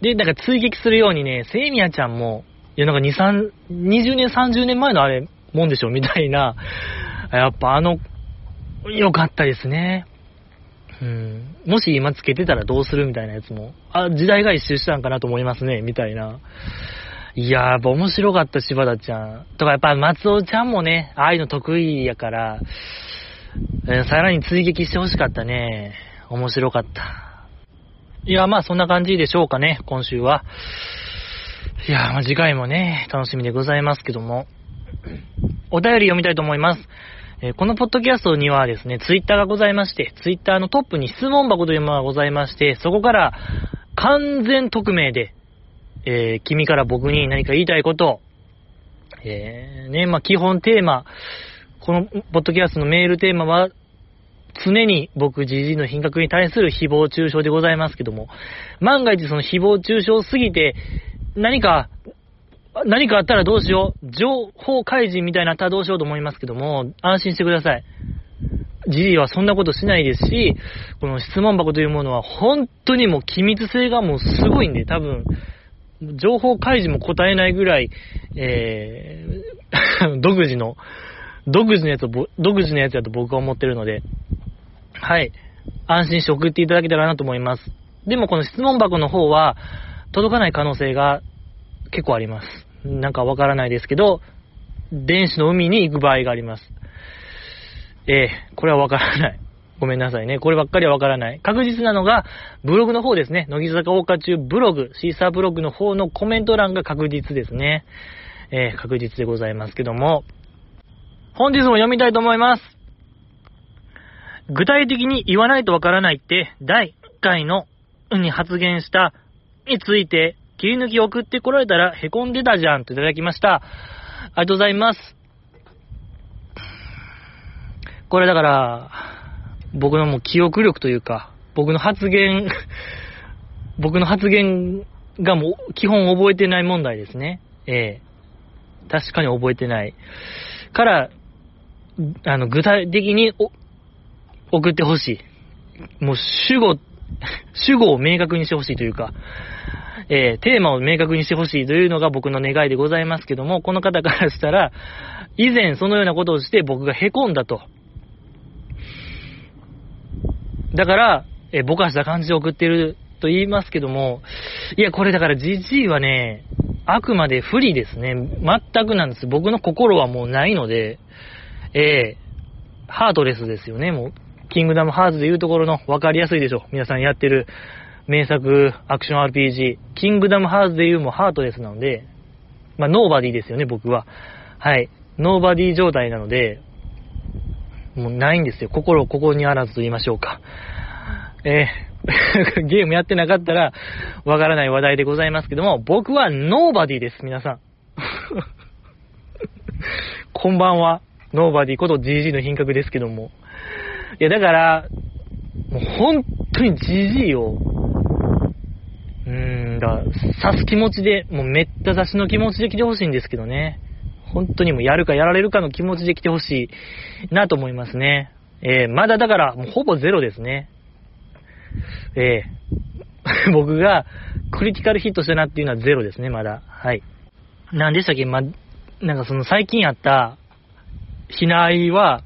で、なんか追撃するようにね、セイミヤちゃんも、いやなんか2、3、20年、30年前のあれ、もんでしょ、みたいな。やっぱあの、良かったですね。うん。もし今つけてたらどうするみたいなやつも、あ、時代が一周したんかなと思いますね、みたいな。いやー、やっぱ面白かった、柴田ちゃん。とか、やっぱ松尾ちゃんもね、ああいうの得意やから、えー、さらに追撃してほしかったね。面白かった。いや、まあそんな感じでしょうかね、今週は。いや、まあ次回もね、楽しみでございますけども。お便り読みたいと思います。えー、このポッドキャストにはですね、ツイッターがございまして、ツイッターのトップに質問箱というものがございまして、そこから完全匿名でえー、君から僕に何か言いたいこと、えー、ね、まあ、基本テーマ、このポッドキャストのメールテーマは、常に僕、じじいの品格に対する誹謗中傷でございますけども、万が一その誹謗中傷すぎて、何か、何かあったらどうしよう、情報開示みたいなったらどうしようと思いますけども、安心してください。じじいはそんなことしないですし、この質問箱というものは本当にもう機密性がもうすごいんで、多分、情報開示も答えないぐらい、えー、[LAUGHS] 独自の、独自のやつを、独自のやつだと僕は思ってるので、はい。安心して送っていただけたらなと思います。でもこの質問箱の方は、届かない可能性が結構あります。なんかわからないですけど、電子の海に行く場合があります。ええー、これはわからない。ごめんなさいね。こればっかりはわからない。確実なのが、ブログの方ですね。乃木坂大花中ブログ、シーサーブログの方のコメント欄が確実ですね。えー、確実でございますけども。本日も読みたいと思います。具体的に言わないとわからないって、第1回の、に発言したについて、切り抜き送ってこられたら凹んでたじゃんといただきました。ありがとうございます。これだから、僕のもう記憶力というか、僕の発言 [LAUGHS] 僕の発言がもう基本覚えてない問題ですね。ええ確かに覚えてない。から、あの、具体的に送ってほしい。もう主語、[LAUGHS] 主語を明確にしてほしいというか、えー、テーマを明確にしてほしいというのが僕の願いでございますけども、この方からしたら、以前そのようなことをして僕が凹んだと。だから、えー、ぼかした感じで送ってると言いますけども、いや、これだから GG はね、あくまで不利ですね。全くなんです。僕の心はもうないので、えー、ハートレスですよね、もう。キングダムハーツでいうところの分かりやすいでしょ。皆さんやってる名作アクション RPG。キングダムハーツでいうもハートレスなので、まあ、ノーバディですよね、僕は。はい。ノーバディ状態なので、もうないんですよ。心ここにあらずと言いましょうか。えー、[LAUGHS] ゲームやってなかったら、わからない話題でございますけども、僕はノーバディです、皆さん。[LAUGHS] こんばんは。ノーバディこと GG の品格ですけども。いや、だから、もう本当に GG を、うーん、だ刺す気持ちで、もうめった刺しの気持ちで来てほしいんですけどね。本当にもうやるかやられるかの気持ちで来てほしいなと思いますね。えー、まだだから、もうほぼゼロですね。えー、[LAUGHS] 僕がクリティカルヒットしたなっていうのはゼロですね、まだ。はい。何でしたっけま、なんかその最近やった、ひないは、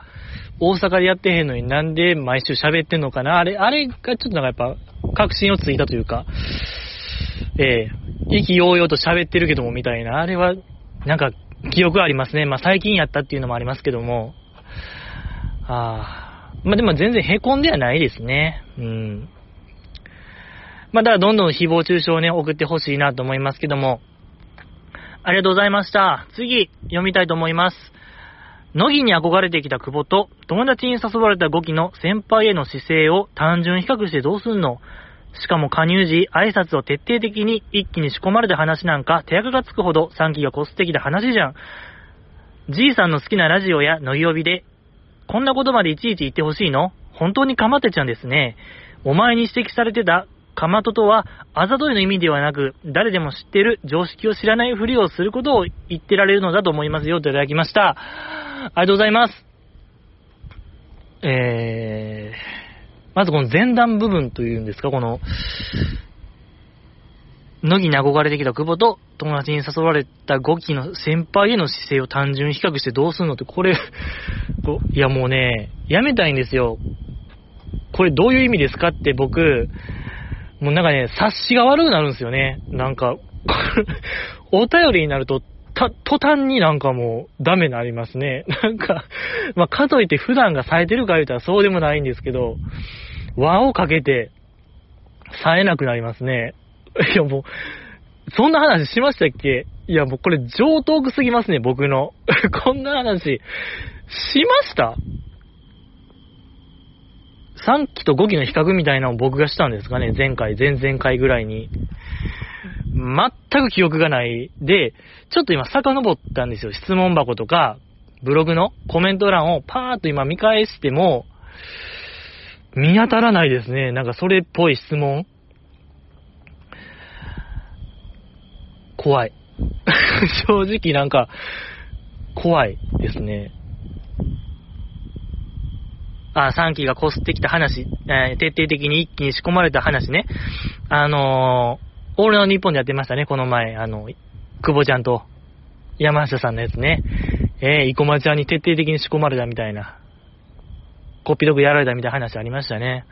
大阪でやってへんのになんで毎週喋ってんのかなあれ、あれがちょっとなんかやっぱ、確信をついたというか、ええー、意気揚々と喋ってるけどもみたいな、あれは、なんか、記憶ありますね。まあ最近やったっていうのもありますけども、ああ、まあでも全然凹んではないですね。うん。まあだからどんどん誹謗中傷をね、送ってほしいなと思いますけども、ありがとうございました。次、読みたいと思います。乃木に憧れてきた久保と、友達に誘われた5期の先輩への姿勢を単純比較してどうすんのしかも加入時、挨拶を徹底的に一気に仕込まれた話なんか手垢がつくほど3期がコス的な話じゃん。じいさんの好きなラジオや乃木呼びで、こんなことまでいちいち言ってほしいの？本当にかまってちゃんですね。お前に指摘されてたかまととは、あざといの意味ではなく、誰でも知ってる常識を知らないふりをすることを言ってられるのだと思いますよといただきました。ありがとうございます。えー、まずこの前段部分というんですか、この、乃木に憧れてきた久保と友達に誘われた5期の先輩への姿勢を単純比較してどうすんのって、これ、いやもうね、やめたいんですよ。これどういう意味ですかって僕、もうなんかね、察しが悪くなるんですよね。なんか、[LAUGHS] お便りになると、た、途端になんかもうダメになりますね。[LAUGHS] なんか、まあ、かといって普段が冴えてるか言うたらそうでもないんですけど、輪をかけて、冴えなくなりますね。[LAUGHS] いやもう、そんな話しましたっけ？いやもうこれ上等くすぎますね、僕の。[LAUGHS] こんな話、しました？3期と5期の比較みたいなのを僕がしたんですかね、前回、前々回ぐらいに。全く記憶がない。で、ちょっと今遡ったんですよ。質問箱とか、ブログのコメント欄をパーッと今見返しても、見当たらないですね。なんかそれっぽい質問。怖い。[LAUGHS] 正直なんか、怖いですね。あ、3期がこすってきた話、えー、徹底的に一気に仕込まれた話ね。あのー、オールの日本でやってましたね、この前。あの、久保ちゃんと山下さんのやつね。えー、生駒ちゃんに徹底的に仕込まれたみたいな。コピードグやられたみたいな話ありましたね。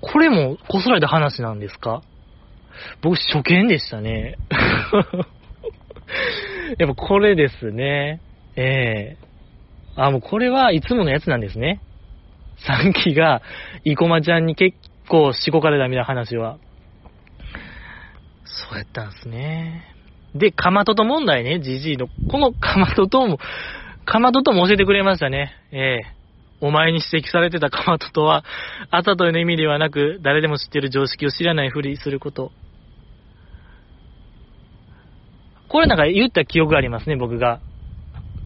これもこすられた話なんですか？僕初見でしたね。[LAUGHS] やっぱこれですね。ええーあ、もうこれはいつものやつなんですね。3期が、生駒ちゃんに結構しごかれたみたいな話は。そうやったんすね。で、かまとと問題ね、じじいの。このかまととも、かまととも教えてくれましたね。ええお前に指摘されてたかまととは、あたといの意味ではなく、誰でも知ってる常識を知らないふりすること。これなんか言った記憶がありますね、僕が。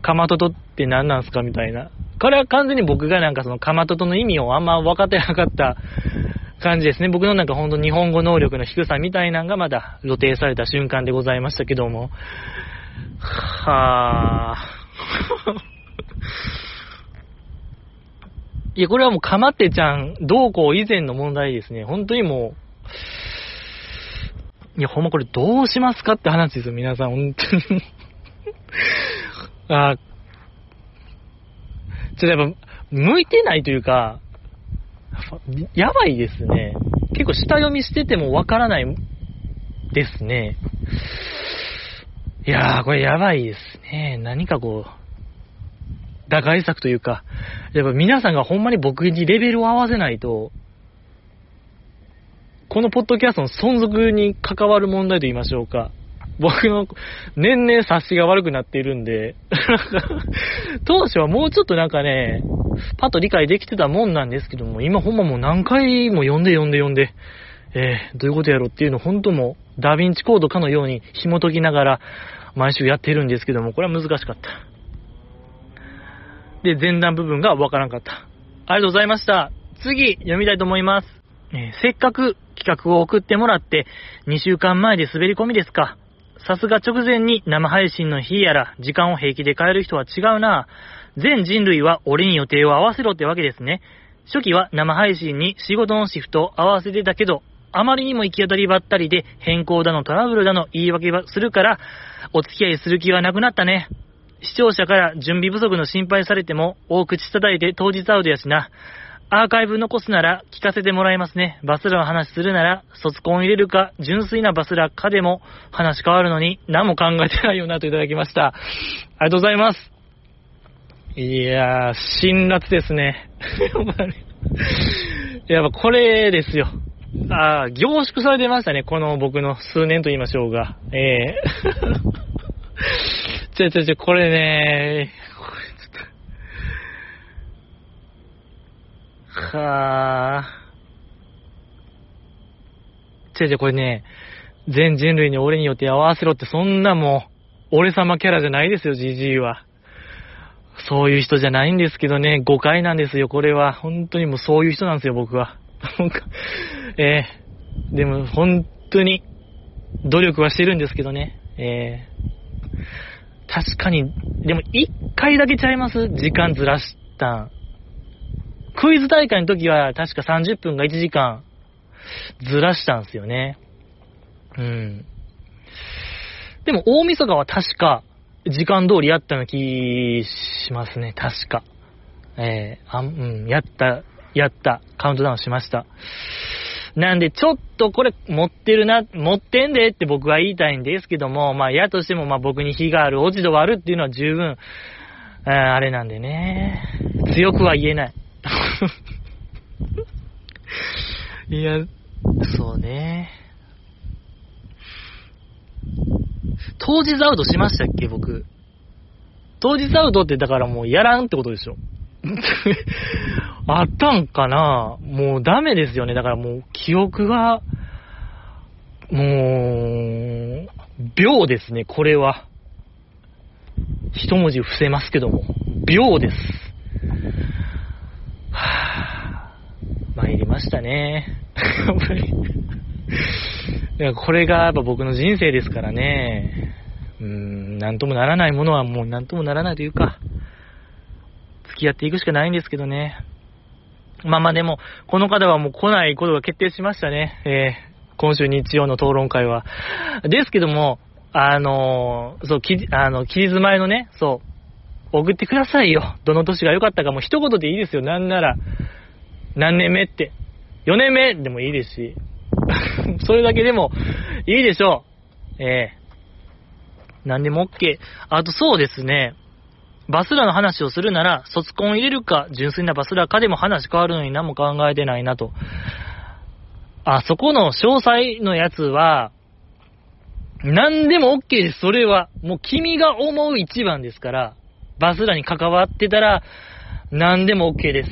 かまととって何なんすかみたいな。これは完全に僕がなんかそのかまととの意味をあんま分かってなかった感じですね。僕のなんかほんと日本語能力の低さみたいなのがまだ露呈された瞬間でございましたけども。はぁ。[LAUGHS] いや、これはもうかまってちゃん、どうこう以前の問題ですね。本当にもういや、ほんまこれどうしますかって話ですよ、皆さん、本当に。[LAUGHS] あちょっとやっぱ、向いてないというか、やばいですね。結構下読みしててもわからないですね。いやー、これやばいですね。何かこう、打開策というか、やっぱ皆さんがほんまに僕にレベルを合わせないと、このポッドキャストの存続に関わる問題と言いましょうか。僕の年々察しが悪くなっているんで、当初はもうちょっとなんかね、パッと理解できてたもんなんですけども、今ほんまもう何回も読んで読んで読んで、えー、どういうことやろっていうのを本当もダヴィンチコードかのように紐解きながら毎週やってるんですけども、これは難しかった。で、前段部分がわからんかった。ありがとうございました。次、読みたいと思います。えー、せっかく企画を送ってもらって、2週間前で滑り込みですか。さすが直前に生配信の日やら、時間を平気で変える人は違うな。全人類は俺に予定を合わせろってわけですね。初期は生配信に仕事のシフトを合わせてたけど、あまりにも行き当たりばったりで変更だのトラブルだの言い訳はするから、お付き合いする気はなくなったね。視聴者から準備不足の心配されても、大口叩いて当日アウトやしな。アーカイブ残すなら聞かせてもらいますね。バスラの話するなら、卒コン入れるか、純粋なバスラかでも話変わるのに何も考えてないよなといただきました。ありがとうございます。いやー、辛辣ですね。[LAUGHS] やっぱこれですよ。ああ、凝縮されてましたね。この僕の数年と言いましょうが。ええー。[LAUGHS] ちょちょちょ、これね、はあ。違う違う、これね、全人類に俺によって合わせろって、そんなもう、俺様キャラじゃないですよ、じじいは。そういう人じゃないんですけどね、誤解なんですよ、これは。本当にもうそういう人なんですよ、僕は。えー、でも本当に、努力はしてるんですけどね。ええー、確かに、でも一回だけちゃいます？時間ずらしたん。クイズ大会の時は確か30分が1時間ずらしたんですよね。うん。でも大晦日は確か時間通りやったような気しますね。確か。えー、あ、うん、やった、やった。カウントダウンしました。なんで、ちょっとこれ持ってるな、持ってんでって僕は言いたいんですけども、まあ、やとしても、まあ僕に非がある、落ち度はあるっていうのは十分、あれなんでね。強くは言えない。[LAUGHS] いや、そうね。当日アウトしましたっけ、僕。当日アウトってだからもうやらんってことでしょ。[LAUGHS] あったんかなもうダメですよね。だからもう記憶が、もう、秒ですね、これは。一文字伏せますけども。秒です。はぁ、参りましたね。[LAUGHS] やっぱり。いや、これがやっぱ僕の人生ですからね。うーん、なんともならないものはもうなんともならないというか、付き合っていくしかないんですけどね。まあまあでも、この方はもう来ないことが決定しましたね。えー、今週日曜の討論会は。ですけども、あのー、そう、き、あの、期日前のね、そう、送ってくださいよ。どの年が良かったかも一言でいいですよ。なんなら、何年目って。4年目でもいいですし。[LAUGHS] それだけでもいいでしょう。ええー、何でも OK。あとそうですね。バスラの話をするなら、卒コン入れるか、純粋なバスラかでも話変わるのに何も考えてないなと。あ、そこの詳細のやつは、何でも OK です、それは。もう君が思う一番ですから、バスラに関わってたら、何でも OK です。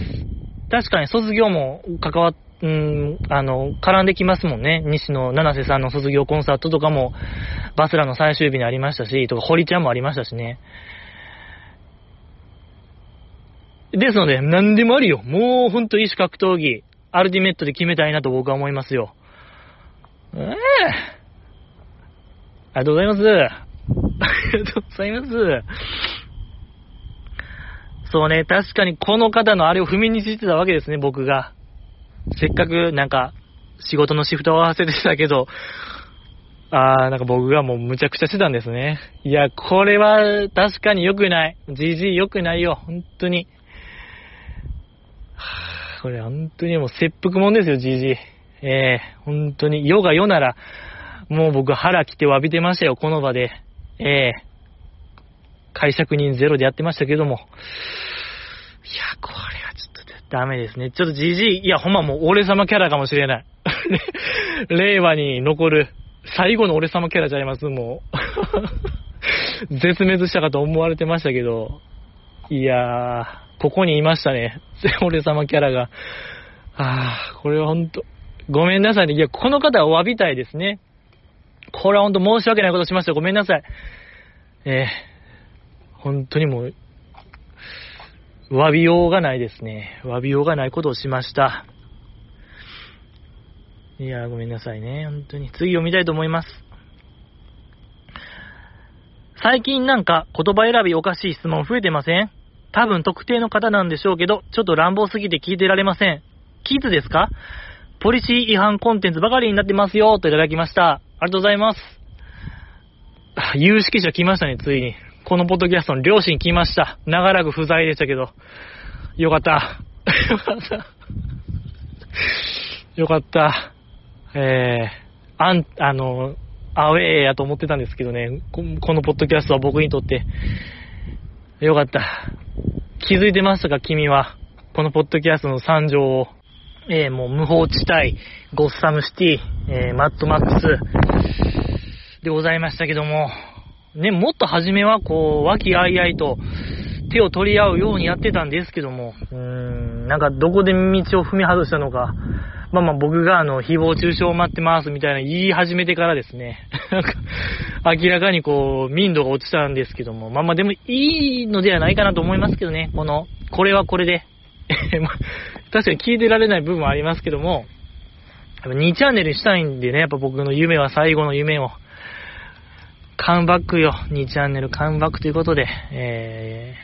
確かに卒業も関わっ、うん、あの、絡んできますもんね。西野七瀬さんの卒業コンサートとかも、バスラの最終日にありましたし、とか、堀ちゃんもありましたしね。ですので、何でもあるよ。もうほんと異種格闘技、アルティメットで決めたいなと僕は思いますよ。ええー、ありがとうございます。ありがとうございます。そうね、確かにこの方のあれを踏みにじってたわけですね、僕が。せっかくなんか、仕事のシフトを合わせてたけど、あー、なんか僕がもうむちゃくちゃしてたんですね。いや、これは確かに良くない。GG 良くないよ、本当に。はぁこれ本当にもう切腹もんですよ、GG。ええー、本当に。世が世なら、もう僕腹来て詫びてましたよ、この場で。ええー、解釈人ゼロでやってましたけども。いや、これはちょっとダメですね。ちょっと GG、いいや、ほんまもう俺様キャラかもしれない。[LAUGHS] 令和に残る最後の俺様キャラちゃいます、もう。[LAUGHS] 絶滅したかと思われてましたけど、いやー、ここにいましたね。[LAUGHS] 俺様キャラが。あー、これはほんと、ごめんなさいね。いや、この方はお詫びたいですね。これはほんと申し訳ないことしました。ごめんなさい。えー、本当にもう、詫びようがないですね。詫びようがないことをしました。いや、ごめんなさいね。本当に。次読みたいと思います。最近なんか言葉選びおかしい質問増えてません？多分特定の方なんでしょうけど、ちょっと乱暴すぎて聞いてられません。キッズですか？ポリシー違反コンテンツばかりになってますよ、といただきました。ありがとうございます。有識者来ましたね、ついに。このポッドキャストの両親来ました。長らく不在でしたけど。よかった。よかった。よかった。えー、あん、あの、アウェーやと思ってたんですけどね、このポッドキャストは僕にとって、よかった。気づいてましたか、君は。このポッドキャストの惨状を。えー、もう無法地帯、ゴッサムシティ、えー、マッドマックスでございましたけども、ね、もっと初めはこう、和気あいあいと手を取り合うようにやってたんですけども、うーん、なんかどこで道を踏み外したのか、まあまあ僕があの、誹謗中傷を待ってますみたいな言い始めてからですね、[LAUGHS] なんか、明らかにこう、民度が落ちたんですけども、まあまあでもいいのではないかなと思いますけどね、この、これはこれで。[LAUGHS] 確かに聞いてられない部分もありますけども、2チャンネルしたいんでね、やっぱ僕の夢は最後の夢を、カムバックよ、2チャンネルカムバックということで、え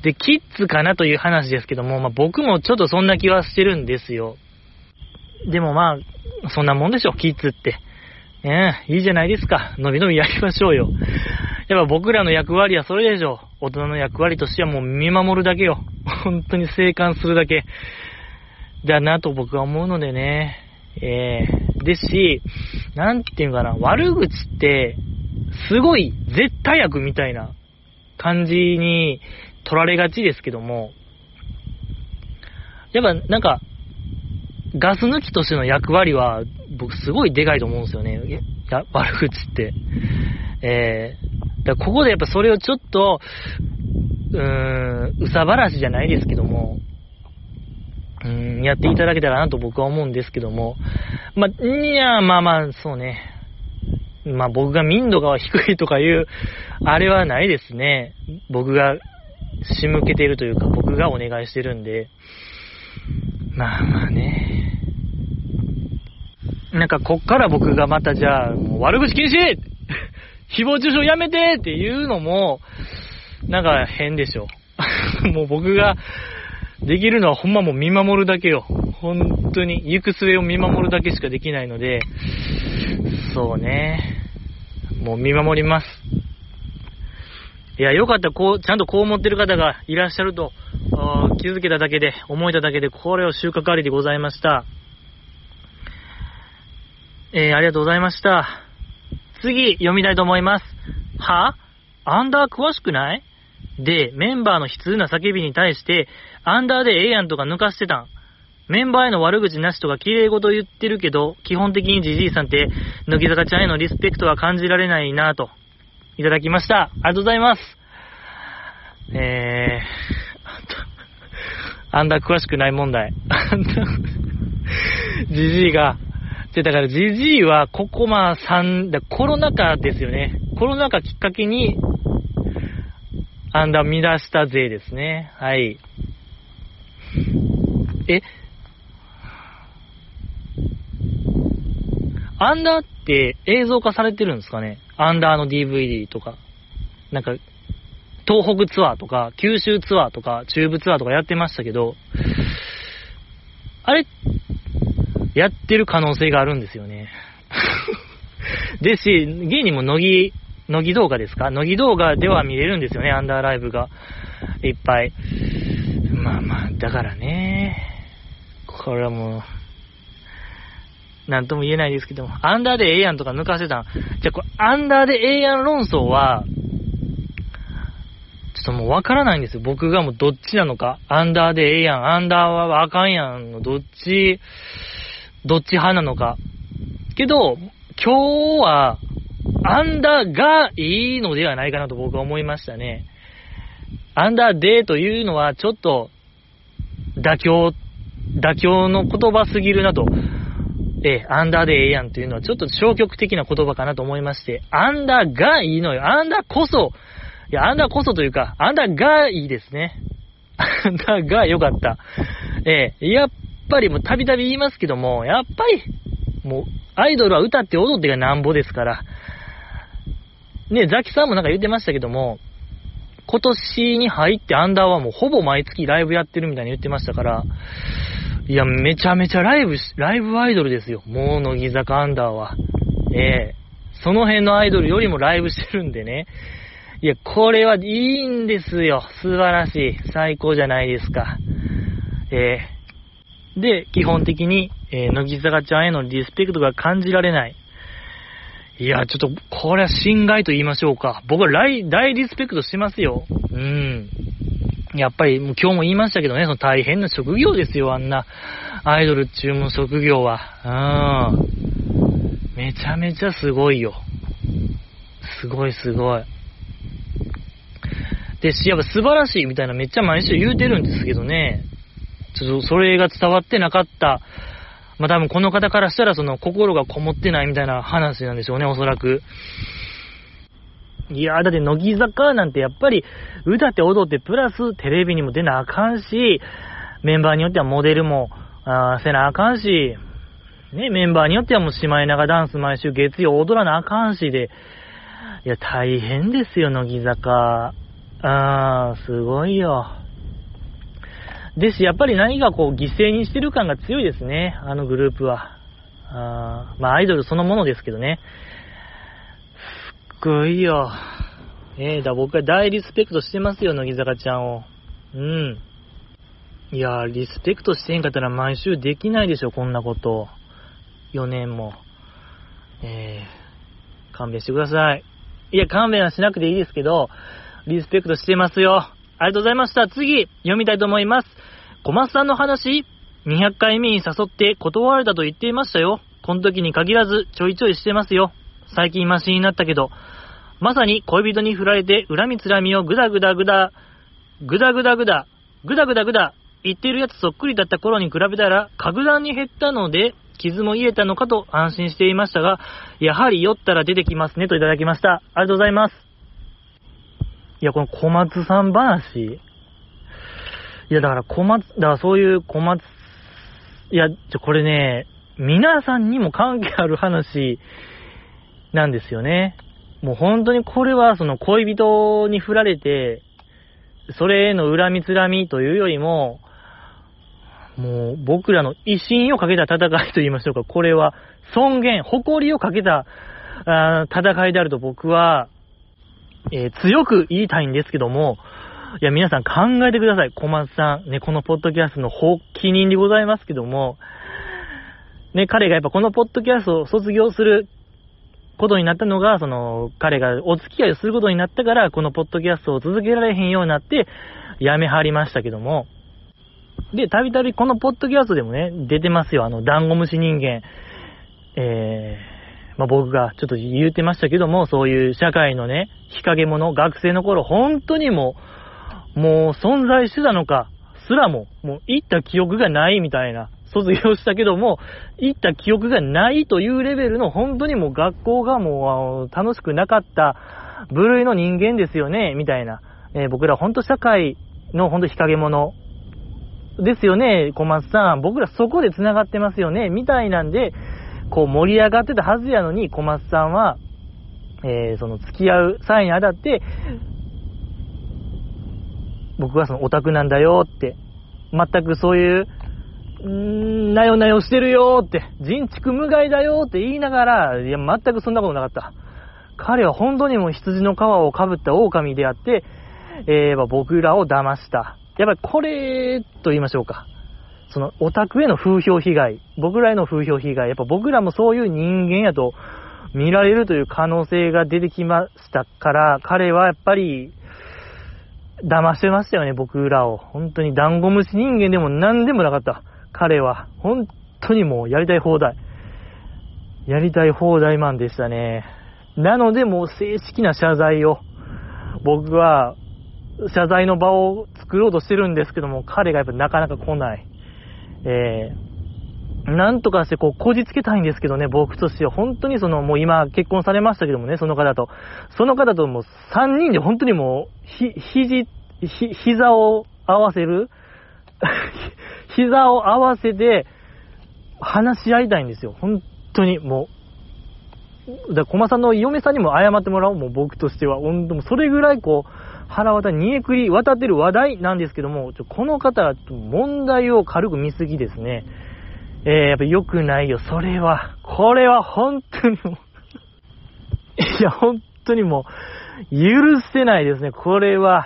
ー、で、キッズかなという話ですけども、まあ、僕もちょっとそんな気はしてるんですよ。でもまあ、そんなもんでしょ、キッズって。ええいいじゃないですか。のびのびやりましょうよ。やっぱ僕らの役割はそれでしょ。大人の役割としてはもう見守るだけよ。本当に生還するだけ。だなと僕は思うのでね。ええー、ですし、なんていうかな、悪口って、すごい絶対悪みたいな感じに取られがちですけども、やっぱなんか、ガス抜きとしての役割は、僕すごいでかいと思うんですよね。や、悪口って。えー、だここでやっぱそれをちょっと、うーん、うさばらしじゃないですけども、うん、やっていただけたらなと僕は思うんですけども、まあ、いや、まあまあ、そうね。まあ僕が民度が低いとかいう、あれはないですね。僕が仕向けているというか、僕がお願いしてるんで、まあまあね。なんかこっから僕がまたじゃあ、もう悪口禁止誹謗中傷やめてっていうのも、なんか変でしょ。[LAUGHS] もう僕ができるのはほんまもう見守るだけよ。本当に行く末を見守るだけしかできないので、そうね。もう見守ります。いや、よかった、こう、ちゃんとこう思ってる方がいらっしゃると、気づけただけで、思えただけで、これを収穫ありでございました。えー、ありがとうございました。次、読みたいと思います。は？アンダー詳しくない？で、メンバーの悲痛な叫びに対して、アンダーでええやんとか抜かしてたん。メンバーへの悪口なしとか綺麗事言ってるけど、基本的にジジイさんって、乃木坂ちゃんへのリスペクトは感じられないなぁと、いただきました。ありがとうございます。えー、アンダー詳しくない問題。ジジイが、で、だからジジイはここまあ3、だコロナ禍ですよね。コロナ禍きっかけに、アンダー乱した税ですね。はい。え？アンダーって映像化されてるんですかね？アンダーの DVD とか。なんか、東北ツアーとか、九州ツアーとか、中部ツアーとかやってましたけど、あれ、やってる可能性があるんですよね。[LAUGHS] ですし、現にも乃木、乃木動画ですか？乃木動画では見れるんですよね、アンダーライブが。いっぱい。まあまあ、だからね。これはもう、なんとも言えないですけども、アンダーでええやんとか抜かせたん。じゃあこれ、アンダーでええやん論争は、ちょっともうわからないんですよ。僕がもうどっちなのか。アンダーでええやん、アンダーはあかんやんの、どっち、どっち派なのか。けど、今日は、アンダーがいいのではないかなと僕は思いましたね。アンダーデーというのはちょっと妥協、妥協の言葉すぎるなと。え、アンダーでええやんというのはちょっと消極的な言葉かなと思いまして、アンダーがいいのよ。アンダーこそ、いや、アンダーこそというか、アンダーがいいですね。アンダーが良かった。ええ、やっぱりもうたびたび言いますけども、やっぱり、もう、アイドルは歌って踊ってがなんぼですから。ね、ザキさんもなんか言ってましたけども、今年に入ってアンダーはもうほぼ毎月ライブやってるみたいに言ってましたから、いや、めちゃめちゃライブライブアイドルですよ。もう乃木坂アンダーは。ええその辺のアイドルよりもライブしてるんでね。いや、これはいいんですよ。素晴らしい。最高じゃないですか。えー、で、基本的に、えー、乃木坂ちゃんへのリスペクトが感じられない。いや、ちょっと、これは侵害と言いましょうか。僕は大リスペクトしてますよ。うん。やっぱり、今日も言いましたけどね、その大変な職業ですよ、あんな、アイドル注文職業は。うん。めちゃめちゃすごいよ。すごいすごい。で、やっぱ素晴らしいみたいなめっちゃ毎週言うてるんですけどね、ちょっとそれが伝わってなかった。まあ多分この方からしたらその心がこもってないみたいな話なんでしょうね、おそらく。いやー、だって乃木坂なんてやっぱり歌って踊ってプラステレビにも出なあかんし、メンバーによってはモデルもあせなあかんし、ね、メンバーによってはもうシマエナガダンス毎週月曜踊らなあかんしで、いや、大変ですよ、乃木坂。あー、すごいよ。ですし、やっぱり何かこう、犠牲にしてる感が強いですね、あのグループは。あまあ、アイドルそのものですけどね。すっごいよ。ええー、だ、僕は大リスペクトしてますよ、乃木坂ちゃんを。うん。いやリスペクトしてへんかったら毎週できないでしょ、こんなこと。4年も。えー、勘弁してください。いや、勘弁はしなくていいですけど、リスペクトしてますよ。ありがとうございました。次、読みたいと思います。小松さんの話、200回目に誘って断られたと言っていましたよ。この時に限らず、ちょいちょいしてますよ。最近マシになったけど、まさに恋人に振られて恨みつらみをぐだぐだぐだ、ぐだぐだぐだ、ぐだぐだぐだ、言ってるやつそっくりだった頃に比べたら、格段に減ったので、傷も癒えたのかと安心していましたが、やはり酔ったら出てきますねといただきました。ありがとうございます。いや、この小松さん話。いや、だから小松、だからそういう小松、いや、ちょ、これね、皆さんにも関係ある話なんですよね。もう本当にこれはその恋人に振られて、それへの恨みつらみというよりも、もう僕らの威信をかけた戦いと言いましょうか。これは尊厳、誇りをかけたあ戦いであると僕はえー、強く言いたいんですけども、いや、皆さん考えてください。小松さん、ね、このポッドキャストの発起人でございますけども、ね、彼がやっぱこのポッドキャストを卒業することになったのが、その、彼がお付き合いをすることになったから、このポッドキャストを続けられへんようになって、やめはりましたけども、で、たびたびこのポッドキャストでもね、出てますよ。あの、ダンゴムシ人間、えー、まあ、僕がちょっと言うてましたけども、そういう社会のね、日陰者、学生の頃、本当にもう、もう存在してたのか、すらも、もう行った記憶がないみたいな、卒業したけども、行った記憶がないというレベルの、本当にもう学校がもう楽しくなかった部類の人間ですよね、みたいな。えー、僕ら本当社会の本当日陰者ですよね、小松さん。僕らそこで繋がってますよね、みたいなんで、こう盛り上がってたはずやのに、小松さんは、えー、その付き合う際にあたって、僕はそのオタクなんだよって、全くそういうんーなよなよしてるよって、人畜無害だよって言いながら、いや、全くそんなことなかった。彼は本当にもう羊の皮をかぶった狼であって、えー僕らを騙した。やっぱりこれと言いましょうか。そのオタクへの風評被害、僕らへの風評被害、やっぱ僕らもそういう人間やと見られるという可能性が出てきましたから、彼はやっぱり騙してましたよね、僕らを。本当にダンゴムシ人間でも何でもなかった。彼は。本当にもうやりたい放題。やりたい放題マンでしたね。なのでもう正式な謝罪を、僕は謝罪の場を作ろうとしてるんですけども、彼がやっぱなかなか来ない。えー、なんとかしてこう、こじつけたいんですけどね、僕としては。本当にその、もう今結婚されましたけどもね、その方と。その方ともう3人で本当にもう、ひ、肘、ひ、膝を合わせる [LAUGHS] 膝を合わせて、話し合いたいんですよ。本当に、もう。だから、駒さんの嫁さんにも謝ってもらおう、もう僕としては。本当もうそれぐらいこう、腹渡り、煮えくり渡ってる話題なんですけども、ちょこの方は問題を軽く見すぎですね。えー、やっぱ良くないよ、それは。これは本当にもう [LAUGHS] いや、本当にもう、許せないですね。これは、やっ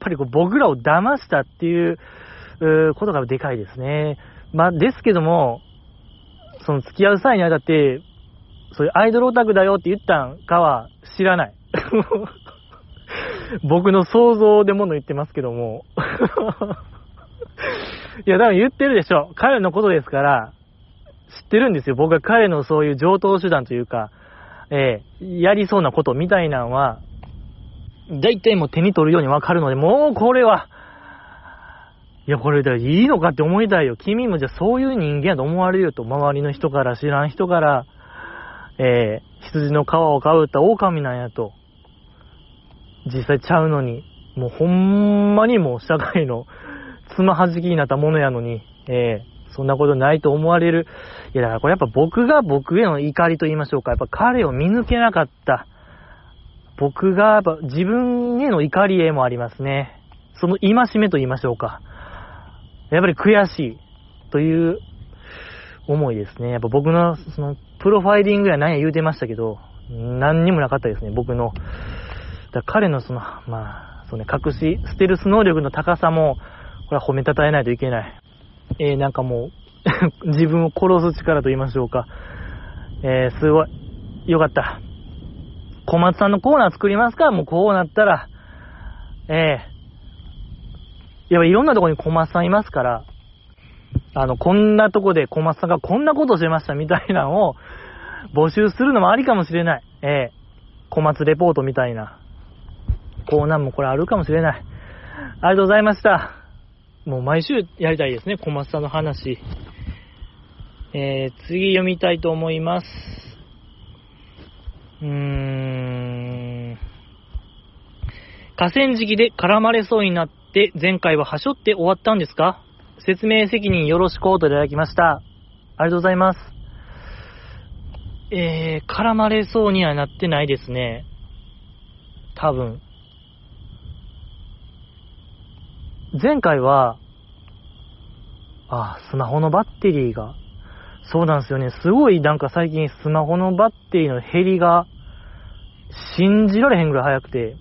ぱりこう僕らを騙したっていう、うことがでかいですね。まあ、ですけども、その付き合う際にあたって、そういうアイドルオタクだよって言ったんかは知らない。[LAUGHS] 僕の想像でもの言ってますけども。[LAUGHS] いや、多分言ってるでしょ。彼のことですから、知ってるんですよ。僕は彼のそういう上等手段というか、えーやりそうなことみたいなのは、大体もう手に取るようにわかるので、もうこれは、いや、これでいいのかって思いたいよ。君もじゃあそういう人間やと思われるよと、周りの人から、知らん人から、えー羊の皮をかぶった狼なんやと。実際ちゃうのに、もうほんまにもう社会の [LAUGHS] つまはじきになったものやのに、えーそんなことないと思われる。いや、だからこれやっぱ僕が僕への怒りと言いましょうか。やっぱ彼を見抜けなかった。僕がやっぱ自分への怒りへもありますね。その戒めと言いましょうか。やっぱり悔しいという思いですね。やっぱ僕のそのプロファイリングや何や言うてましたけど、何にもなかったですね、僕の。だ彼のその、まあ、そうね、隠し、ステルス能力の高さも、これは褒めたたえないといけない。えー、なんかもう、[LAUGHS] 自分を殺す力と言いましょうか。えー、すごい。よかった。小松さんのコーナー作りますか？もうこうなったら、えー、やっぱいろんなとこに小松さんいますから、あの、こんなとこで小松さんがこんなことしてましたみたいなのを募集するのもありかもしれない。ええ小松レポートみたいなコーナーもこれあるかもしれない。ありがとうございました。もう毎週やりたいですね、小松さんの話。えー、次読みたいと思います。うーん。河川敷で絡まれそうになって、前回ははしょって終わったんですか？説明責任よろしくおといただきました。ありがとうございます。えー、絡まれそうにはなってないですね。多分。前回は、あ、スマホのバッテリーが、そうなんですよね。すごいなんか最近スマホのバッテリーの減りが、信じられへんぐらい早くて、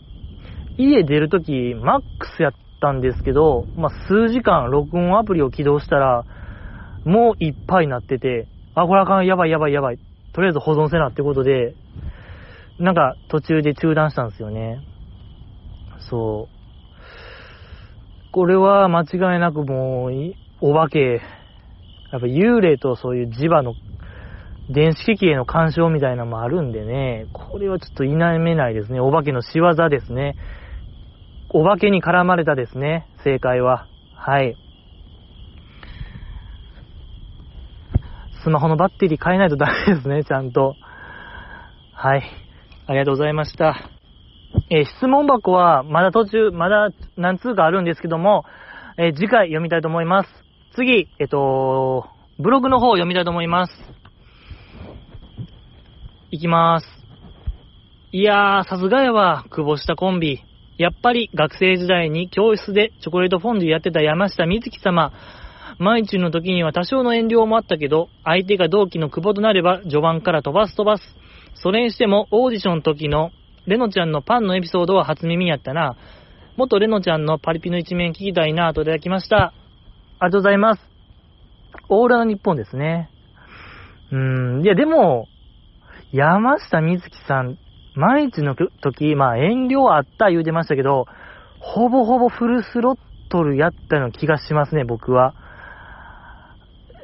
家出るとき、マックスやったんですけど、まあ、数時間録音アプリを起動したら、もういっぱいになってて、あ、これあかん、やばいやばいやばい。とりあえず保存せなってことで、なんか途中で中断したんですよね。そう。これは間違いなくもう、お化け、やっぱ幽霊とそういう磁場の電子機器への干渉みたいなのもあるんでね、これはちょっと否めないですね。お化けの仕業ですね。お化けに絡まれたですね、正解は。はい。スマホのバッテリー変えないとダメですね、ちゃんと。はい。ありがとうございました。えー質問箱はまだ途中、まだ何通かあるんですけども、えー次回読みたいと思います。次、えっと、ブログの方を読みたいと思います。いきます。いやー、さすがやわ、久保下コンビ。やっぱり学生時代に教室でチョコレートフォンデュやってた山下美月様。毎中の時には多少の遠慮もあったけど、相手が同期の久保となれば序盤から飛ばす飛ばす。それにしてもオーディションの時のレノちゃんのパンのエピソードは初耳やったな。元レノちゃんのパリピの一面聞きたいなといただきました。ありがとうございます。オーラの日本ですね。うーん、いやでも、山下美月さん、毎日の時、まあ遠慮あった言うてましたけど、ほぼほぼフルスロットルやったような気がしますね、僕は。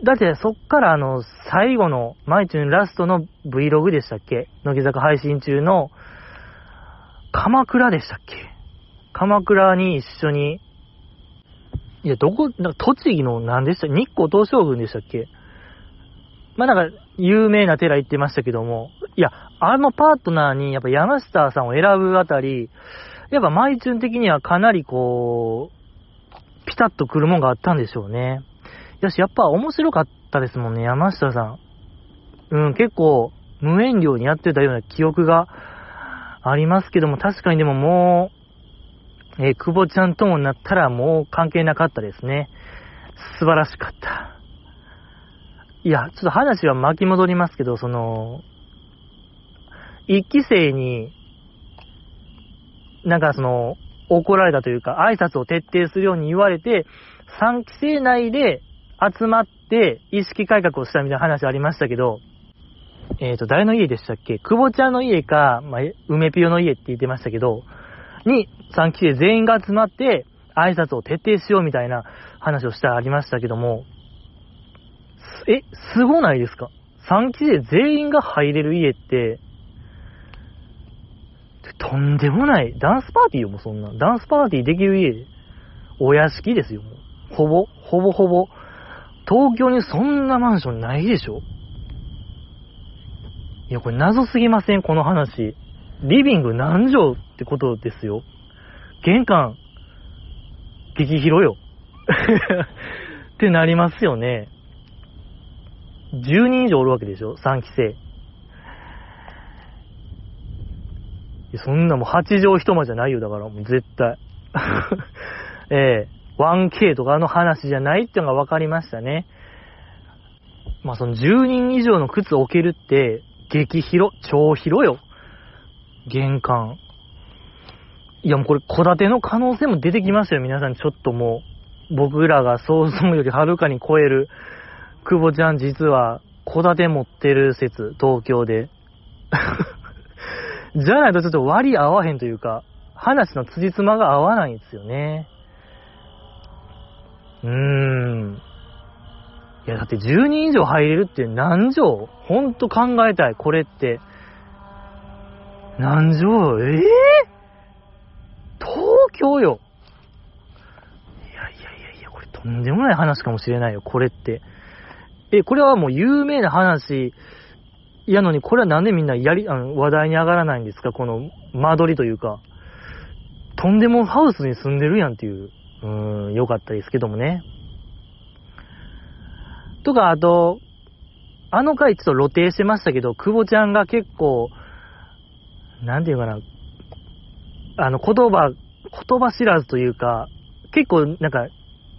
だってそっからあの、最後の、毎日のラストの Vlog でしたっけ？乃木坂配信中の、鎌倉でしたっけ？鎌倉に一緒に、いや、どこ、なんか栃木の何でした？日光東照宮でしたっけ？まあなんか、有名な寺行ってましたけども、いや、あのパートナーにやっぱ山下さんを選ぶあたり、やっぱマイチュン的にはかなりこう、ピタッとくるもんがあったんでしょうね。よし、やっぱ面白かったですもんね、山下さん。うん、結構、無遠慮にやってたような記憶がありますけども、確かにでももう、えー、久保ちゃんともなったらもう関係なかったですね。素晴らしかった。いや、ちょっと話は巻き戻りますけど、その、一期生に、なんかその、怒られたというか、挨拶を徹底するように言われて、3期生内で集まって意識改革をしたみたいな話ありましたけど、えっ、ー、と、誰の家でしたっけ？久保ちゃんの家か、まあ、梅ピオの家って言ってましたけど、に3期生全員が集まって挨拶を徹底しようみたいな話をしたありましたけども、え、すごないですか ?3 期生全員が入れる家って、とんでもない。ダンスパーティーよ、もうそんな。ダンスパーティーできる家、お屋敷ですよ、もう。ほぼ、ほぼほぼ。東京にそんなマンションないでしょ？いや、これ謎すぎません、この話。リビング何畳ってことですよ。玄関、激広よ。[LAUGHS] ってなりますよね。10人以上おるわけでしょ ?3 期生。そんなもう8畳一間じゃないよ、だからもう絶対。[LAUGHS] ええ 1K とかの話じゃないってのが分かりましたね。まあその10人以上の靴を置けるって、激広、超広よ。玄関。いやもうこれ戸建ての可能性も出てきましたよ、皆さん。ちょっともう、僕らが想像よりはるかに超える、久保ちゃん実は戸建て持ってる説、東京で。[LAUGHS] じゃないとちょっと割合わへんというか、話の辻褄が合わないんですよね。うーん。いや、だって10人以上入れるって何畳ほんと考えたい、これって。何畳ええー、東京よ。いやいやいやいや、これとんでもない話かもしれないよ、これって。え、これはもう有名な話、やのに、これはなんでみんなやり、あの、話題に上がらないんですか？この間取りというか。とんでもハウスに住んでるやんっていう。うーん、よかったですけどもね。とか、あと、あの回ちょっと露呈してましたけど、久保ちゃんが結構、なんていうかな、あの、言葉、言葉知らずというか、結構なんか、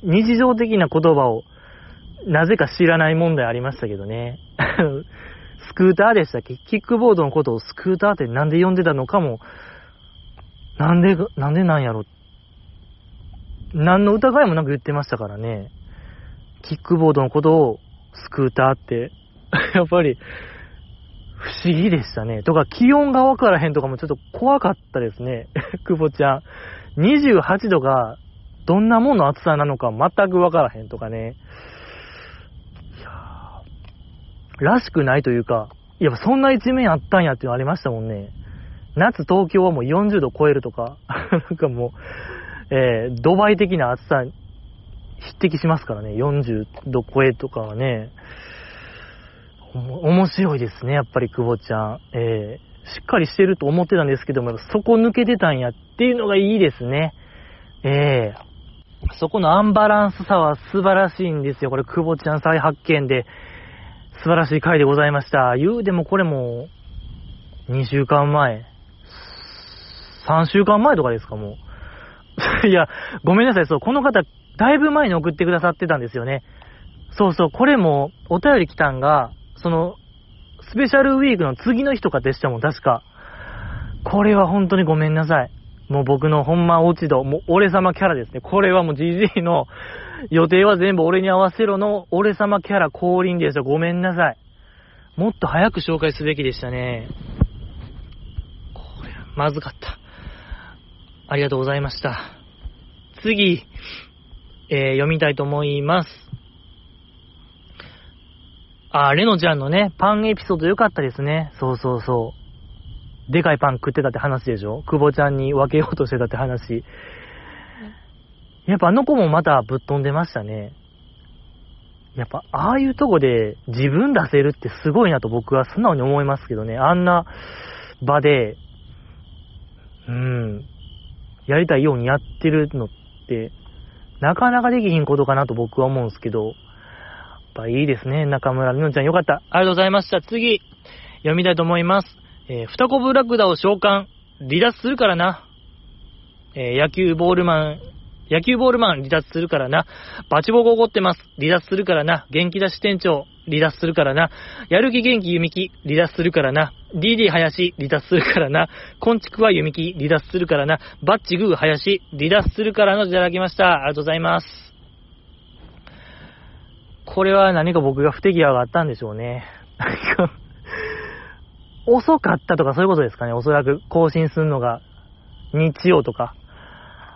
日常的な言葉を、なぜか知らない問題ありましたけどね。[LAUGHS] スクーターでしたっけ？キックボードのことをスクーターってなんで呼んでたのかも、なんで、なんでなんやろ。何の疑いもなく言ってましたからね。キックボードのことをスクーターって、[LAUGHS] やっぱり、不思議でしたね。とか、気温がわからへんとかもちょっと怖かったですね。[LAUGHS] 久保ちゃん。28度が、どんなもんの暑さなのか全くわからへんとかね。いやらしくないというか、いや、そんな一面あったんやっていうのありましたもんね。夏東京はもう40度超えるとか、[LAUGHS] なんかもう、えー、ドバイ的な暑さ、匹敵しますからね、40度超えとかはね、面白いですね、やっぱり久保ちゃん。えー、しっかりしてると思ってたんですけども、そこ抜けてたんやっていうのがいいですね。えー、そこのアンバランスさは素晴らしいんですよ。これ、久保ちゃん再発見で。素晴らしい回でございました。言うでもこれも、2週間前、3週間前とかですか、もう。[LAUGHS] いや、ごめんなさい、そう、この方、だいぶ前に送ってくださってたんですよね。そうそう、これもお便り来たんが、その、スペシャルウィークの次の日とかでしたもん、確か。これは本当にごめんなさい。もう僕のほんま落ち度、もう俺様キャラですね。これはもう GG の予定は全部俺に合わせろの俺様キャラ降臨ですよ。ごめんなさい。もっと早く紹介すべきでしたね。これまずかった。ありがとうございました。次、えー、読みたいと思います。あ、レノちゃんのね、パンエピソード良かったですね。そうそうそう。でかいパン食ってたって話でしょ？久保ちゃんに分けようとしてたって話。やっぱあの子もまたぶっ飛んでましたね。やっぱ、ああいうとこで自分出せるってすごいなと僕は素直に思いますけどね。あんな場で、うん、やりたいようにやってるのって、なかなかできひんことかなと僕は思うんですけど、やっぱいいですね。中村みのちゃんよかった。ありがとうございました。次、読みたいと思います。えー、二コブラクダを召喚、離脱するからな。えー、野球ボールマン野球ボールマン離脱するからな。バチボコ怒ってます。離脱するからな。元気出し店長離脱するからな。やる気元気弓木離脱するからな。DD 林離脱するからな。コンチクは弓木離脱するからな。バッチグー林離脱するからのいただきました。ありがとうございます。これは何か僕が不手際があったんでしょうね。遅かったとかそういうことですかね。おそらく更新するのが日曜とか。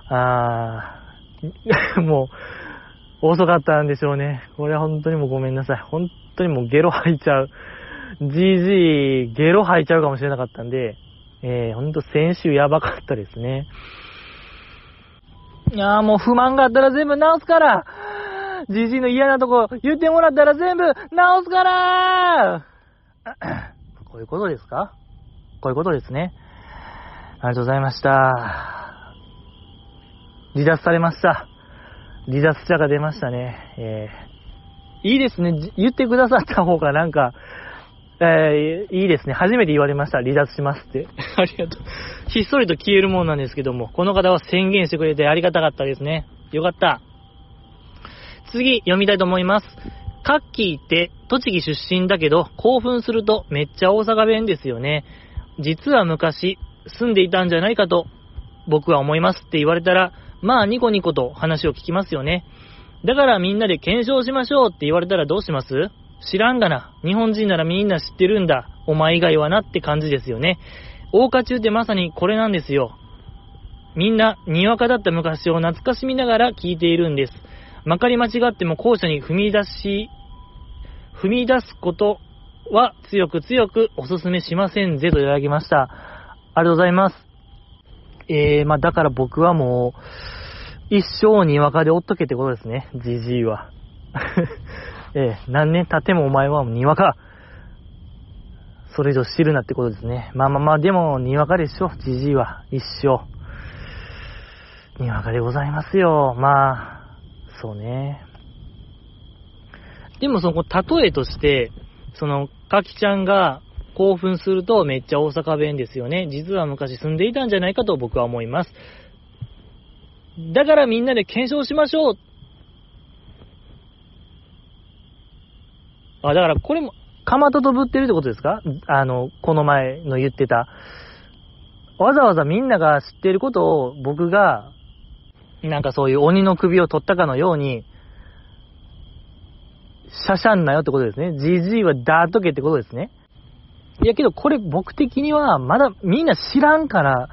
あー、[LAUGHS] もう、遅かったんでしょうね。これは本当にもうごめんなさい。本当にもうゲロ吐いちゃう。GG、ゲロ吐いちゃうかもしれなかったんで、えー、ほんと先週やばかったですね。いやーもう不満があったら全部直すからじじの嫌なとこ言ってもらったら全部直すから [CLEARS THROAT] こういうことですか？こういうことですね。ありがとうございました。離脱されました。離脱者が出ましたね。えー、いいですね。言ってくださった方がなんか、えー、いいですね。初めて言われました。離脱しますって。[LAUGHS] ありがとう。ひっそりと消えるもんなんですけども、この方は宣言してくれてありがたかったですね。よかった。次、読みたいと思います。カッキーって栃木出身だけど、興奮するとめっちゃ大阪弁ですよね。実は昔、住んでいたんじゃないかと、僕は思いますって言われたら、まあニコニコと話を聞きますよね。だからみんなで検証しましょうって言われたらどうします？知らんがな。日本人ならみんな知ってるんだ。お前以外はなって感じですよね。大花中ってまさにこれなんですよ。みんな、にわかだった昔を懐かしみながら聞いているんです。まかり間違っても後者に踏み出し、踏み出すことは強く強くお勧めしませんぜといただきました。ありがとうございます。えー、まあだから僕はもう、一生にわかでおっとけってことですね、じじいは。[LAUGHS] えー、何年経ってもお前はにわか。それ以上知るなってことですね。まあまあまあ、でも、にわかでしょ、じじいは。一生。にわかでございますよ。まあ、そうね。でもその、例えとして、その、かきちゃんが、興奮するとめっちゃ大阪弁ですよね。実は昔住んでいたんじゃないかと僕は思います。だからみんなで検証しましょう。あ、だからこれも、かまととぶってるってことですか？あの、この前の言ってた。わざわざみんなが知ってることを僕が、なんかそういう鬼の首を取ったかのように、シャシャンなよってことですね。GG はダートけってことですね。いやけどこれ僕的にはまだみんな知らんから、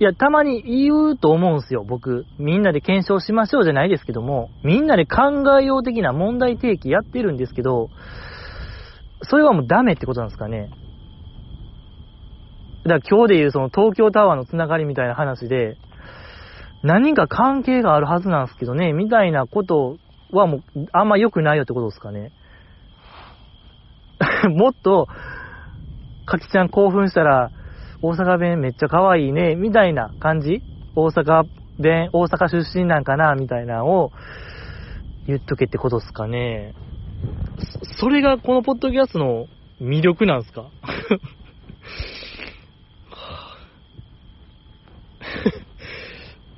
いや、たまに言うと思うんすよ、僕。みんなで検証しましょうじゃないですけども、みんなで考えよう的な問題提起やってるんですけど、それはもうダメってことなんですかね。だから今日で言うその東京タワーのつながりみたいな話で、何か関係があるはずなんですけどね、みたいなことはもうあんま良くないよってことですかね。[LAUGHS] もっと、かきちゃん興奮したら、大阪弁めっちゃ可愛いね、みたいな感じ？大阪弁、大阪出身なんかな、みたいなのを言っとけってことっすかね。それがこのポッドキャストの魅力なんすか？[LAUGHS]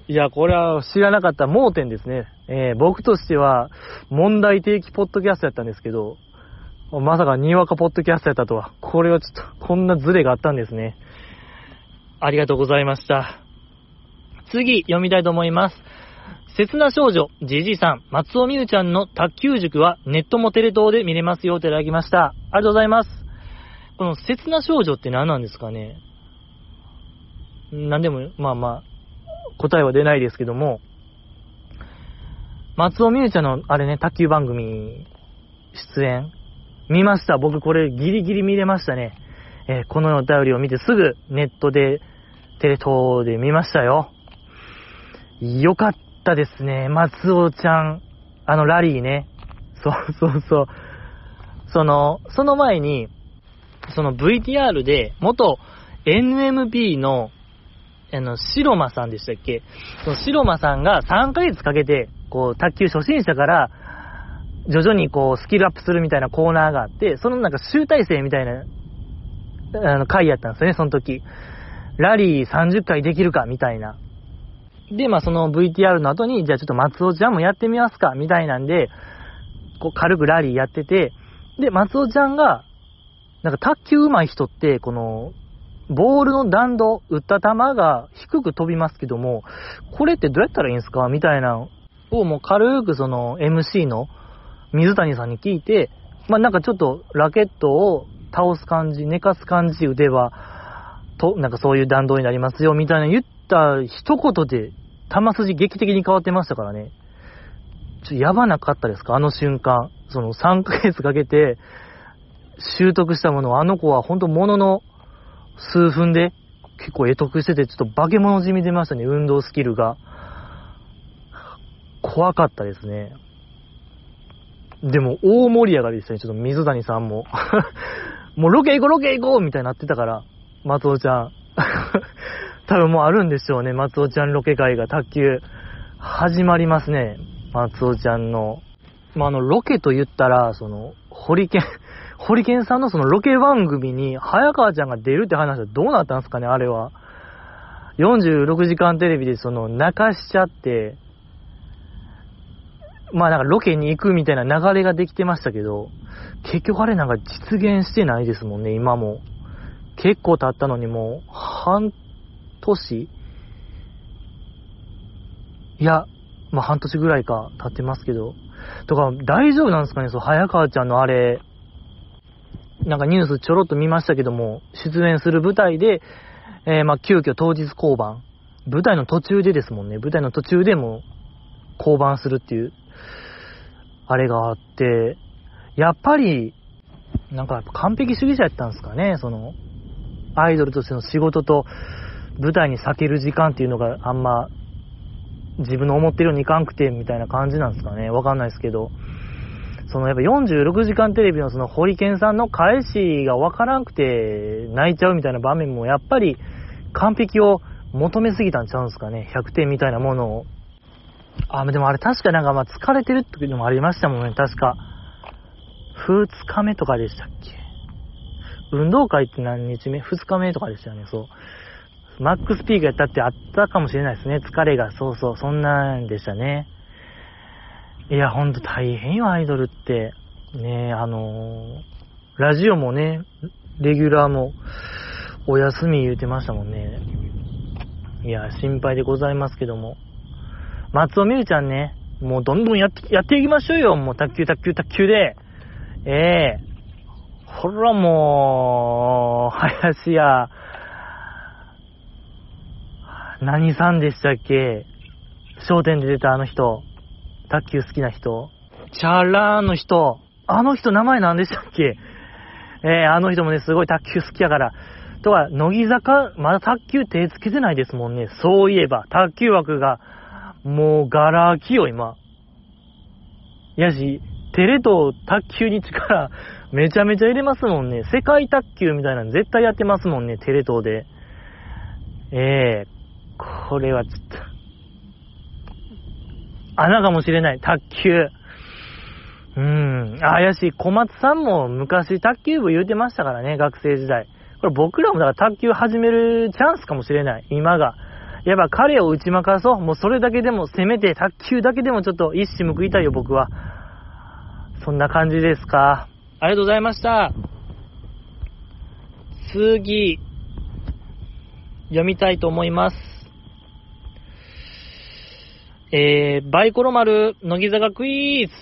いや、これは知らなかった盲点ですね。えー、僕としては、問題提起ポッドキャストやったんですけど、まさかにわかポッドキャストやったとは、これはちょっと、こんなズレがあったんですね。ありがとうございました。次、読みたいと思います。切な少女、じじいさん、松尾美優ちゃんの卓球塾はネットもテレ東で見れますよといただきました。ありがとうございます。この切な少女って何なんですかね何でも、まあまあ、答えは出ないですけども、松尾美優ちゃんの、あれね、卓球番組、出演、見ました。僕これギリギリ見れましたね。えー、このお便りを見てすぐネットで、テレ東で見ましたよ。よかったですね。松尾ちゃん、あのラリーね。そうそうそう。その、その前に、その VTR で、元 NMB の、あの、白間さんでしたっけ？その白間さんが3ヶ月かけて、こう、卓球初心者から、徐々にこう、スキルアップするみたいなコーナーがあって、そのなんか集大成みたいな、あの、回やったんですよね、その時。ラリー30回できるか、みたいな。で、まあその VTR の後に、じゃあちょっと松尾ちゃんもやってみますか、みたいなんで、こう軽くラリーやってて、で、松尾ちゃんが、なんか卓球上手い人って、この、ボールの弾道、打った球が低く飛びますけども、これってどうやったらいいんですかみたいなをもう軽くその MC の水谷さんに聞いて、まあなんかちょっとラケットを倒す感じ、寝かす感じ、腕は、と、なんかそういう弾道になりますよ、みたいな言った一言で、球筋劇的に変わってましたからね。ちょ、やばなかったですか？あの瞬間。その3ヶ月かけて、習得したものを、あの子は本当ものの数分で結構得得してて、ちょっと化け物じみ出ましたね、運動スキルが。怖かったですね。でも、大盛り上がりでしたね、ちょっと水谷さんも。[LAUGHS] もうロケ行こう、ロケ行こうみたいになってたから、松尾ちゃん。[LAUGHS] 多分もうあるんでしょうね、松尾ちゃんロケ会が卓球。始まりますね、松尾ちゃんの。まあ、あの、ロケと言ったら、その、ホリケン、[LAUGHS] ホリケンさんのそのロケ番組に、早川ちゃんが出るって話はどうなったんですかね、あれは。46時間テレビでその、泣かしちゃって、まあなんかロケに行くみたいな流れができてましたけど、結局あれなんか実現してないですもんね、今も。結構経ったのにもう、半年いや、まあ半年ぐらいか経ってますけど。とか、大丈夫なんですかね、そう、早川ちゃんのあれ、なんかニュースちょろっと見ましたけども、出演する舞台で、えー、まあ、急遽当日降板。舞台の途中でですもんね。舞台の途中でも降板するっていう、あれがあって、やっぱり、なんか完璧主義者やったんですかね、その、アイドルとしての仕事と舞台に避ける時間っていうのがあんま自分の思ってるようにいかんくてみたいな感じなんですかね。わかんないですけど。そのやっぱ46時間テレビのそのホリケンさんの返しがわからんくて泣いちゃうみたいな場面もやっぱり完璧を求めすぎたんちゃうんですかね。100点みたいなものを。あ、でもあれ確かなんかまあ疲れてるってのもありましたもんね。確か。2日目とかでしたっけ？運動会って何日目 ?2 日目とかでしたよね、そう。マックスピークやったってあったかもしれないですね。疲れが。そうそう、そんなんでしたね。いや、ほんと大変よ、アイドルって。ねあのー、ラジオもね、レギュラーもお休み言うてましたもんね。いや、心配でございますけども。松尾美優ちゃんね、もうどんどんやって、やっていきましょうよ。もう卓球、卓球、卓球で。ええー、ほらもう、林家、何さんでしたっけ？商店で出たあの人。卓球好きな人。チャラーの人。あの人名前何でしたっけ？えー、あの人もね、すごい卓球好きやから。とは、乃木坂、まだ卓球手つけてないですもんね。そういえば、卓球枠が、もう、ガラ空きよ、今。やし、テレと卓球に力、[LAUGHS] めちゃめちゃ入れますもんね。世界卓球みたいなの絶対やってますもんね、テレ東で。ええー、これはちょっと、穴かもしれない。卓球。うん。あ、やし、小松さんも昔卓球部言うてましたからね、学生時代。これ僕らもだから卓球始めるチャンスかもしれない。今が。やっぱ彼を打ち負かそう。もうそれだけでも、せめて卓球だけでもちょっと一矢報いたいよ、僕は。そんな感じですか。ありがとうございました。次、読みたいと思います。えー、バイコロ丸、乃木坂クイーズ。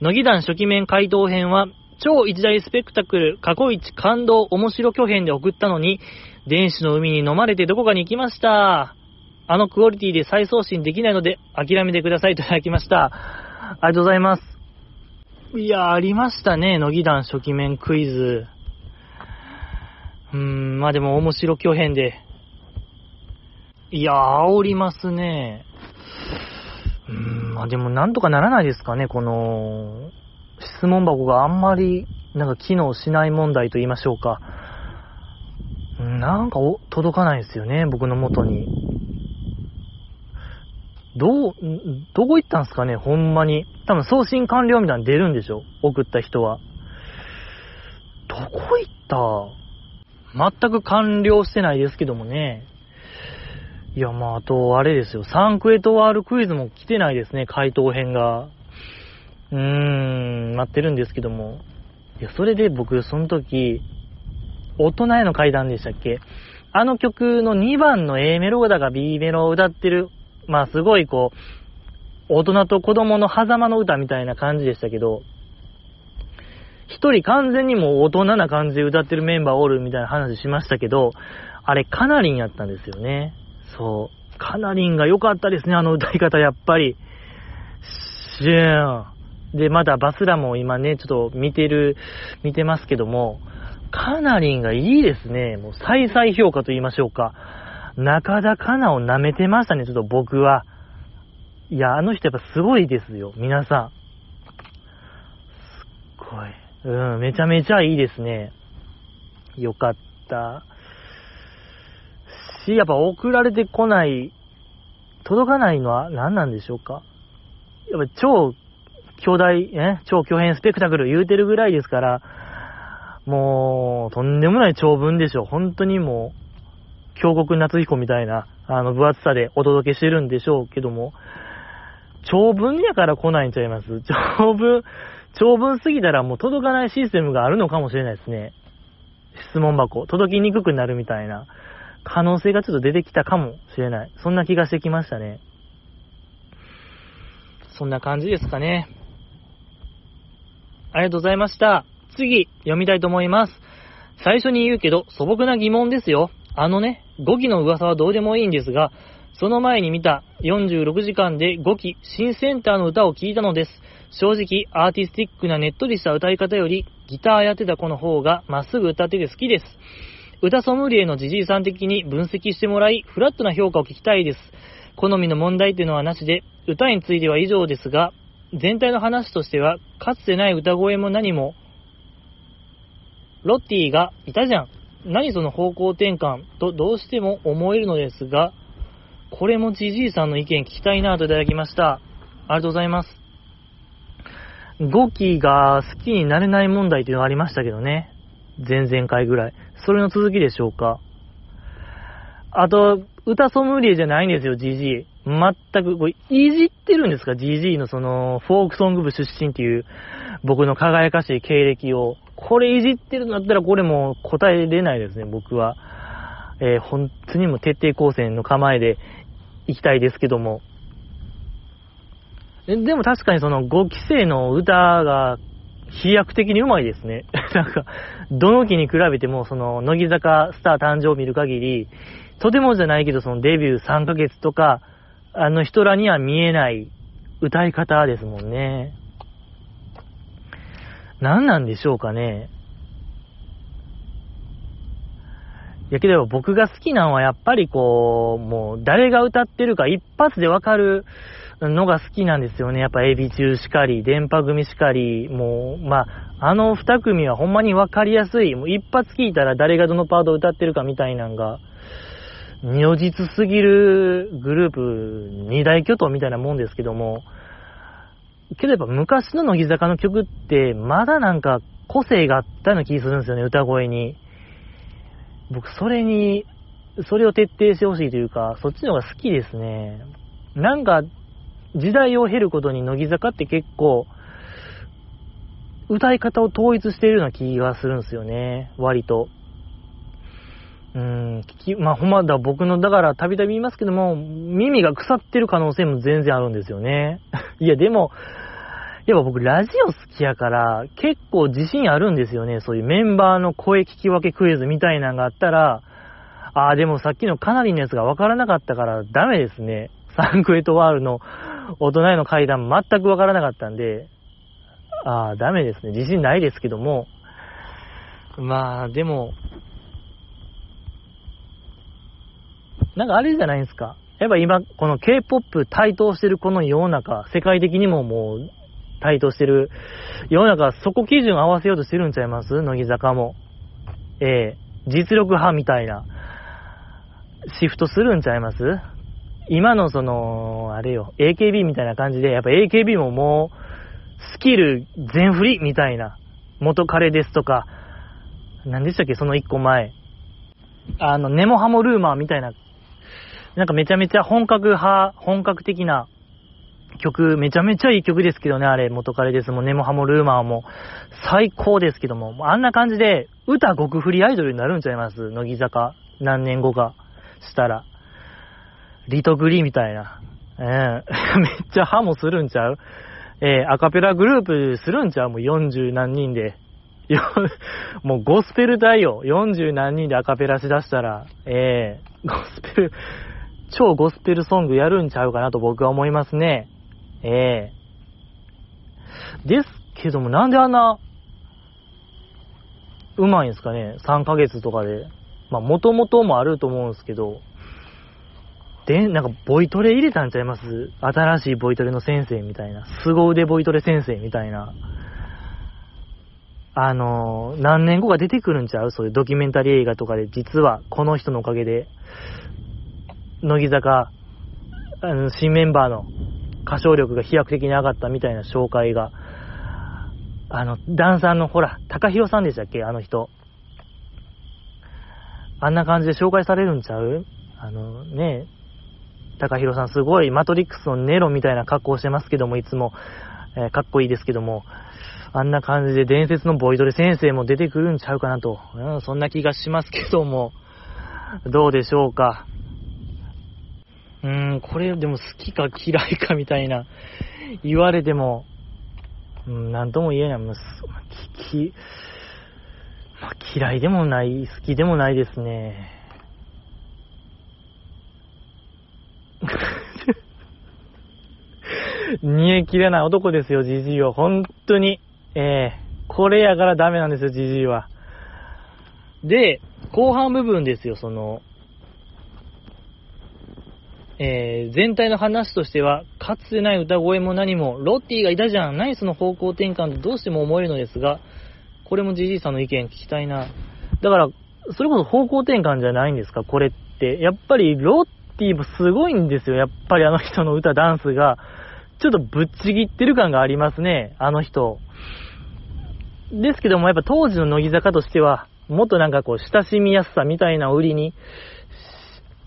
乃木団初期面回答編は、超一大スペクタクル、過去一感動、面白巨編で送ったのに、電子の海に飲まれてどこかに行きました。あのクオリティで再送信できないので、諦めてくださいといただきました。ありがとうございます。いや、ありましたね、乃木団初期面クイズ。うーん、まあでも面白巨編で。いや、煽りますね。うーん、まあでもなんとかならないですかね、この、質問箱があんまり、なんか機能しない問題と言いましょうか。なんか届かないですよね、僕の元に。どう、どこ行ったんすかね、ほんまに。多分送信完了みたいなの出るんでしょ送った人は。どこ行った？全く完了してないですけどもね。いや、まあ、あと、あれですよ。サンクエトワールクイズも来てないですね、回答編が。うーん、待ってるんですけども。いや、それで僕、その時、大人への階段でしたっけ？あの曲の2番の A メロだか B メロを歌ってる、まあすごいこう、大人と子供の狭間の歌みたいな感じでしたけど、一人完全にもう大人な感じで歌ってるメンバーおるみたいな話しましたけど、あれカナリンやったんですよね。そう。カナリンが良かったですね、あの歌い方、やっぱり。シューン。で、まだバスラも今ね、ちょっと見てる、見てますけども、カナリンがいいですね。もう再々評価と言いましょうか。中田カナを舐めてましたね、ちょっと僕は。いや、あの人やっぱすごいですよ、皆さん。すっごい。うん、めちゃめちゃいいですね。よかった。し、やっぱ送られてこない、届かないのは何なんでしょうか。やっぱ超巨大、え？超巨編スペクタクル言うてるぐらいですから、もう、とんでもない長文でしょ。本当にもう、京極夏彦みたいな、あの、分厚さでお届けしてるんでしょうけども、長文やから来ないんちゃいます？長文、長文すぎたらもう届かないシステムがあるのかもしれないですね。質問箱、届きにくくなるみたいな可能性がちょっと出てきたかもしれない。そんな気がしてきましたね。そんな感じですかね。ありがとうございました。次、読みたいと思います。最初に言うけど、素朴な疑問ですよ。あのね、5期の噂はどうでもいいんですが、その前に見た46時間で5期新センターの歌を聴いたのです。正直、アーティスティックなねっとりした歌い方より、ギターやってた子の方がまっすぐ歌ってて好きです。歌ソムリエのジジイさん的に分析してもらい、フラットな評価を聞きたいです。好みの問題っていうのはなしで、歌については以上ですが、全体の話としては、かつてない歌声も何も、ロッティがいたじゃん。何その方向転換とどうしても思えるのですが、これもジジイさんの意見聞きたいなといただきました。ありがとうございます。5期が好きになれない問題っていうのがありましたけどね。前々回ぐらい。それの続きでしょうか。あと、歌ソムリエじゃないんですよ、GG。全く、これ、いじってるんですか ?GG のその、フォークソング部出身っていう、僕の輝かしい経歴を。これいじってるんだったら、これも答えれないですね、僕は。えー本当にも徹底抗戦の構えで行きたいですけども。えでも確かにその5期生の歌が飛躍的にうまいですね。[LAUGHS] なんか、どの期に比べても、その、乃木坂スター誕生を見る限り、とてもじゃないけど、そのデビュー3ヶ月とか、あの人らには見えない歌い方ですもんね。何なんでしょうかね。いやけど僕が好きなのはやっぱりこう、もう誰が歌ってるか一発でわかるのが好きなんですよね。やっぱエビ中しかり、電波組しかり、もう、まあ、あの二組はほんまにわかりやすい。もう一発聞いたら誰がどのパートを歌ってるかみたいなんが、如実すぎるグループ二大巨頭みたいなもんですけども、けどやっぱ昔の乃木坂の曲って、まだなんか個性があったような気するんですよね、歌声に。僕、それに、それを徹底してほしいというか、そっちの方が好きですね。なんか、時代を経ることに乃木坂って結構、歌い方を統一しているような気がするんですよね。割と。うん、き、まあ、ほんまだ、僕の、だから、たびたび言いますけども、耳が腐ってる可能性も全然あるんですよね。[LAUGHS] いや、でも、やっぱ僕、ラジオ好きやから、結構自信あるんですよね。そういうメンバーの声聞き分けクイズみたいなのがあったら、ああ、でもさっきのかなりのやつが分からなかったからダメですね。サンクエトワールの大人への階段全く分からなかったんで、ああ、ダメですね。自信ないですけども、まあ、でも、なんかあれじゃないですか。やっぱ今、この K-POP 台頭してるこの世の中、世界的にももう台頭してる。世の中、そこ基準合わせようとしてるんちゃいます？乃木坂も。ええ。実力派みたいな、シフトするんちゃいます？今のその、あれよ、AKB みたいな感じで、やっぱ AKB ももう、スキル全振りみたいな、元彼ですとか、何でしたっけ、その一個前。あの、ネモハモルーマーみたいな。なんかめちゃめちゃ本格派、本格的な曲、めちゃめちゃいい曲ですけどね、あれ、元彼ですもん、ネモハモルーマーも最高ですけども、あんな感じで歌極振りアイドルになるんちゃいます？乃木坂。何年後かしたら。リトグリみたいな。ええー、[LAUGHS] めっちゃハモするんちゃう？えー、アカペラグループするんちゃう？もう40何人で。[LAUGHS] もうゴスペルだよ。40何人でアカペラしだしたら。ええー、ゴスペル、超ゴスペルソングやるんちゃうかなと僕は思いますね。ええー、ですけども、なんであんな、うまいんですかね ?3 ヶ月とかで。まあ、もともともあると思うんですけど、で、なんか、ボイトレ入れたんちゃいます？新しいボイトレの先生みたいな。凄腕ボイトレ先生みたいな。あのー、何年後か出てくるんちゃう？そういうドキュメンタリー映画とかで、実はこの人のおかげで、乃木坂、あの、新メンバーの歌唱力が飛躍的に上がったみたいな紹介が、あの、ダンサーのほら、高弘さんでしたっけ？あの人。あんな感じで紹介されるんちゃう？あのね、高弘さんすごいマトリックスのネロみたいな格好してますけども、いつも、えー、かっこいいですけども、あんな感じで伝説のボイドレ先生も出てくるんちゃうかなと、うん、そんな気がしますけども、どうでしょうか？うーん、これでも好きか嫌いかみたいな、[LAUGHS] 言われても、うん、なんとも言えない。まあ、き、まあ、嫌いでもない、好きでもないですね。[LAUGHS] 煮え切れない男ですよ、じじいは。本当に。ええー、これやからダメなんですよ、じじいは。で、後半部分ですよ、その、えー、全体の話としては、かつてない歌声も何も、ロッティがいたじゃん、ナイスの方向転換とどうしても思えるのですが、これもじじいさんの意見聞きたいな。だから、それこそ方向転換じゃないんですか、これって。やっぱり、ロッティもすごいんですよ、やっぱりあの人の歌、ダンスが。ちょっとぶっちぎってる感がありますね、あの人。ですけども、やっぱ当時の乃木坂としては、もっとなんかこう、親しみやすさみたいな売りに、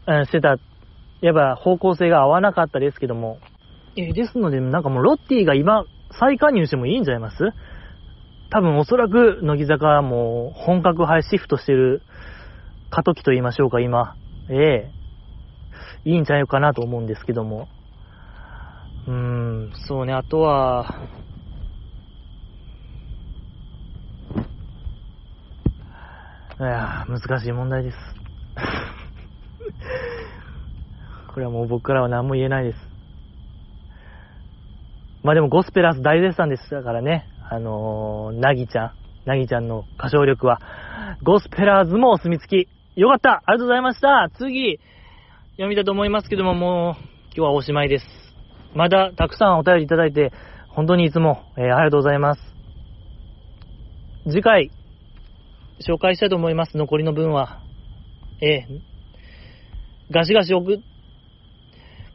してたやっぱ方向性が合わなかったですけども、えー、ですので、なんかもうロッティが今、再加入してもいいんじゃないます？多分おそらく乃木坂はもう本格派シフトしてる過渡期と言いましょうか、今。ええー、いいんじゃないかなと思うんですけども。うーん、そうね、あとは、いや難しい問題です。これはもう僕からは何も言えないです。まあでもゴスペラーズ大絶賛でしたからね。あのー、なぎちゃん、なぎちゃんの歌唱力は、ゴスペラーズもお墨付き。よかったありがとうございました次、読みたいと思いますけども、もう、今日はおしまいです。まだたくさんお便りいただいて、本当にいつも、えー、ありがとうございます。次回、紹介したいと思います。残りの分は。えー、ガシガシ送って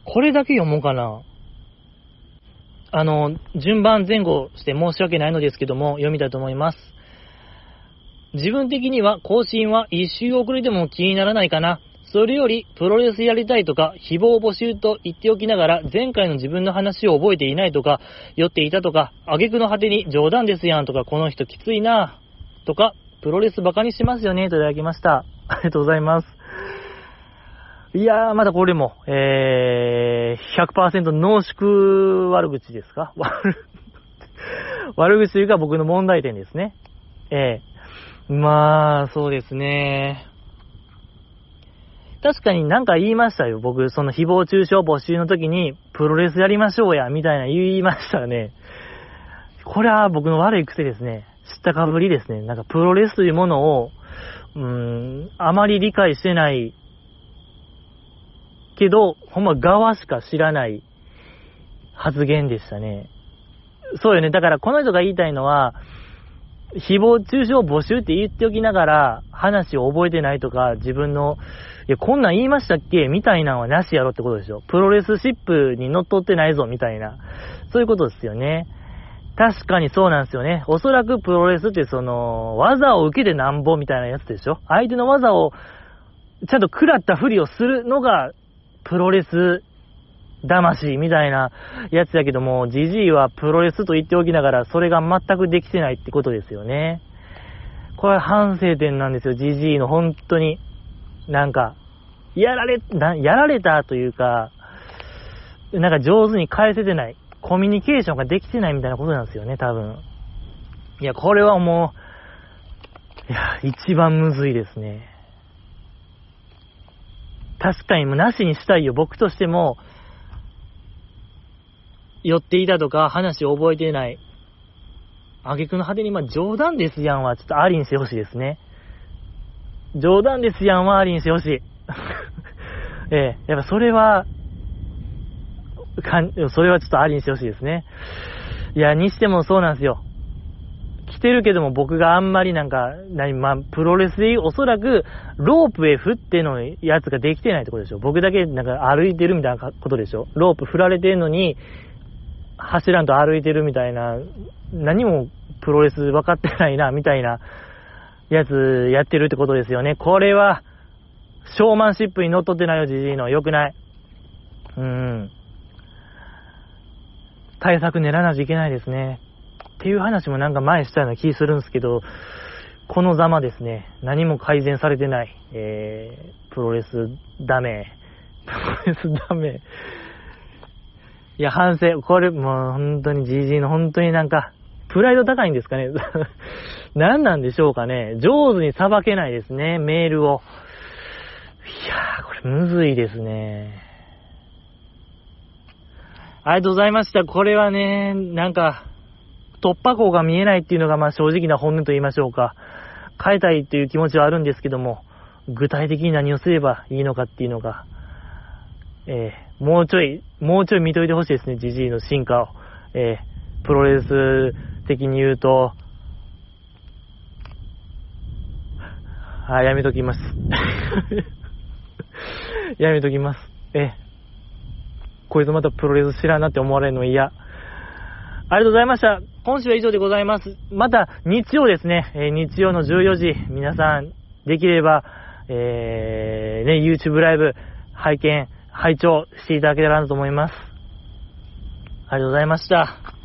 これだけ読もうかな。あの、順番前後して申し訳ないのですけども、読みたいと思います。自分的には更新は一周遅れても気にならないかな。それより、プロレスやりたいとか、誹謗募集と言っておきながら、前回の自分の話を覚えていないとか、酔っていたとか、挙句の果てに冗談ですやんとか、この人きついなとか、プロレスバカにしますよねといただきました。ありがとうございます。いやー、まだこれも、えー、100%濃縮悪口ですか？[LAUGHS] 悪口というか僕の問題点ですね。ええー、まあ、そうですね。確かになんか言いましたよ。僕、その誹謗中傷募集の時に、プロレスやりましょうや、みたいな言いましたね。これは僕の悪い癖ですね。知ったかぶりですね。なんかプロレスというものを、うーん、あまり理解してないけど、ほんま側しか知らない発言でしたね。そうよね。だからこの人が言いたいのは、誹謗中傷募集って言っておきながら、話を覚えてないとか、自分の、いや、こんなん言いましたっけ？みたいなのはなしやろってことでしょ。プロレスシップに乗っ取ってないぞ、みたいな。そういうことですよね。確かにそうなんですよね。おそらくプロレスってその、技を受けてなんぼみたいなやつでしょ？相手の技を、ちゃんと食らったふりをするのが、プロレス魂みたいなやつやけども、ジジイはプロレスと言っておきながら、それが全くできてないってことですよね。これは反省点なんですよ、ジジイの本当に。なんか、やられ、なやられたというか、なんか上手に返せてない。コミュニケーションができてないみたいなことなんですよね、多分。いや、これはもう、いや、一番むずいですね。確かにもうなしにしたいよ、僕としても、寄っていたとか話を覚えてない。あげくの果てに、まあ、冗談ですやんは、ちょっとありにしてほしいですね。冗談ですやんはありにしてほしい。[LAUGHS] ええ、やっぱそれは、かん、それはちょっとありにしてほしいですね。いや、にしてもそうなんですよ。来てるけども僕があんまりなんか、何、まあ、プロレスでおそらく、ロープへ振ってのやつができてないってことでしょ。僕だけなんか歩いてるみたいなことでしょ。ロープ振られてんのに、走らんと歩いてるみたいな、何もプロレス分かってないな、みたいなやつやってるってことですよね。これは、ショーマンシップに乗っ取ってないよ、じじいの。よくない。うん。対策練らないといけないですね。っていう話もなんか前したような気するんですけど、このざまですね。何も改善されてない。えー、プロレスダメ。[LAUGHS] プロレスダメ。いや、反省。これ、もう本当に GG の本当になんか、プライド高いんですかね [LAUGHS] 何なんでしょうかね。上手にさばけないですね、メールを。いやー、これむずいですね。ありがとうございました。これはね、なんか、突破口が見えないっていうのが、まあ正直な本音と言いましょうか。変えたいっていう気持ちはあるんですけども、具体的に何をすればいいのかっていうのが、えー、もうちょい、もうちょい見といてほしいですね、ジジイの進化を。えー、プロレス的に言うと、あ、やめときます。[LAUGHS] やめときます。えこいつまたプロレス知らんなって思われるの嫌。ありがとうございました。今週は以上でございます。また、日曜ですね。え、日曜の14時、皆さん、できれば、えー、ね、YouTube ライブ、拝見、拝聴していただけたらなと思います。ありがとうございました。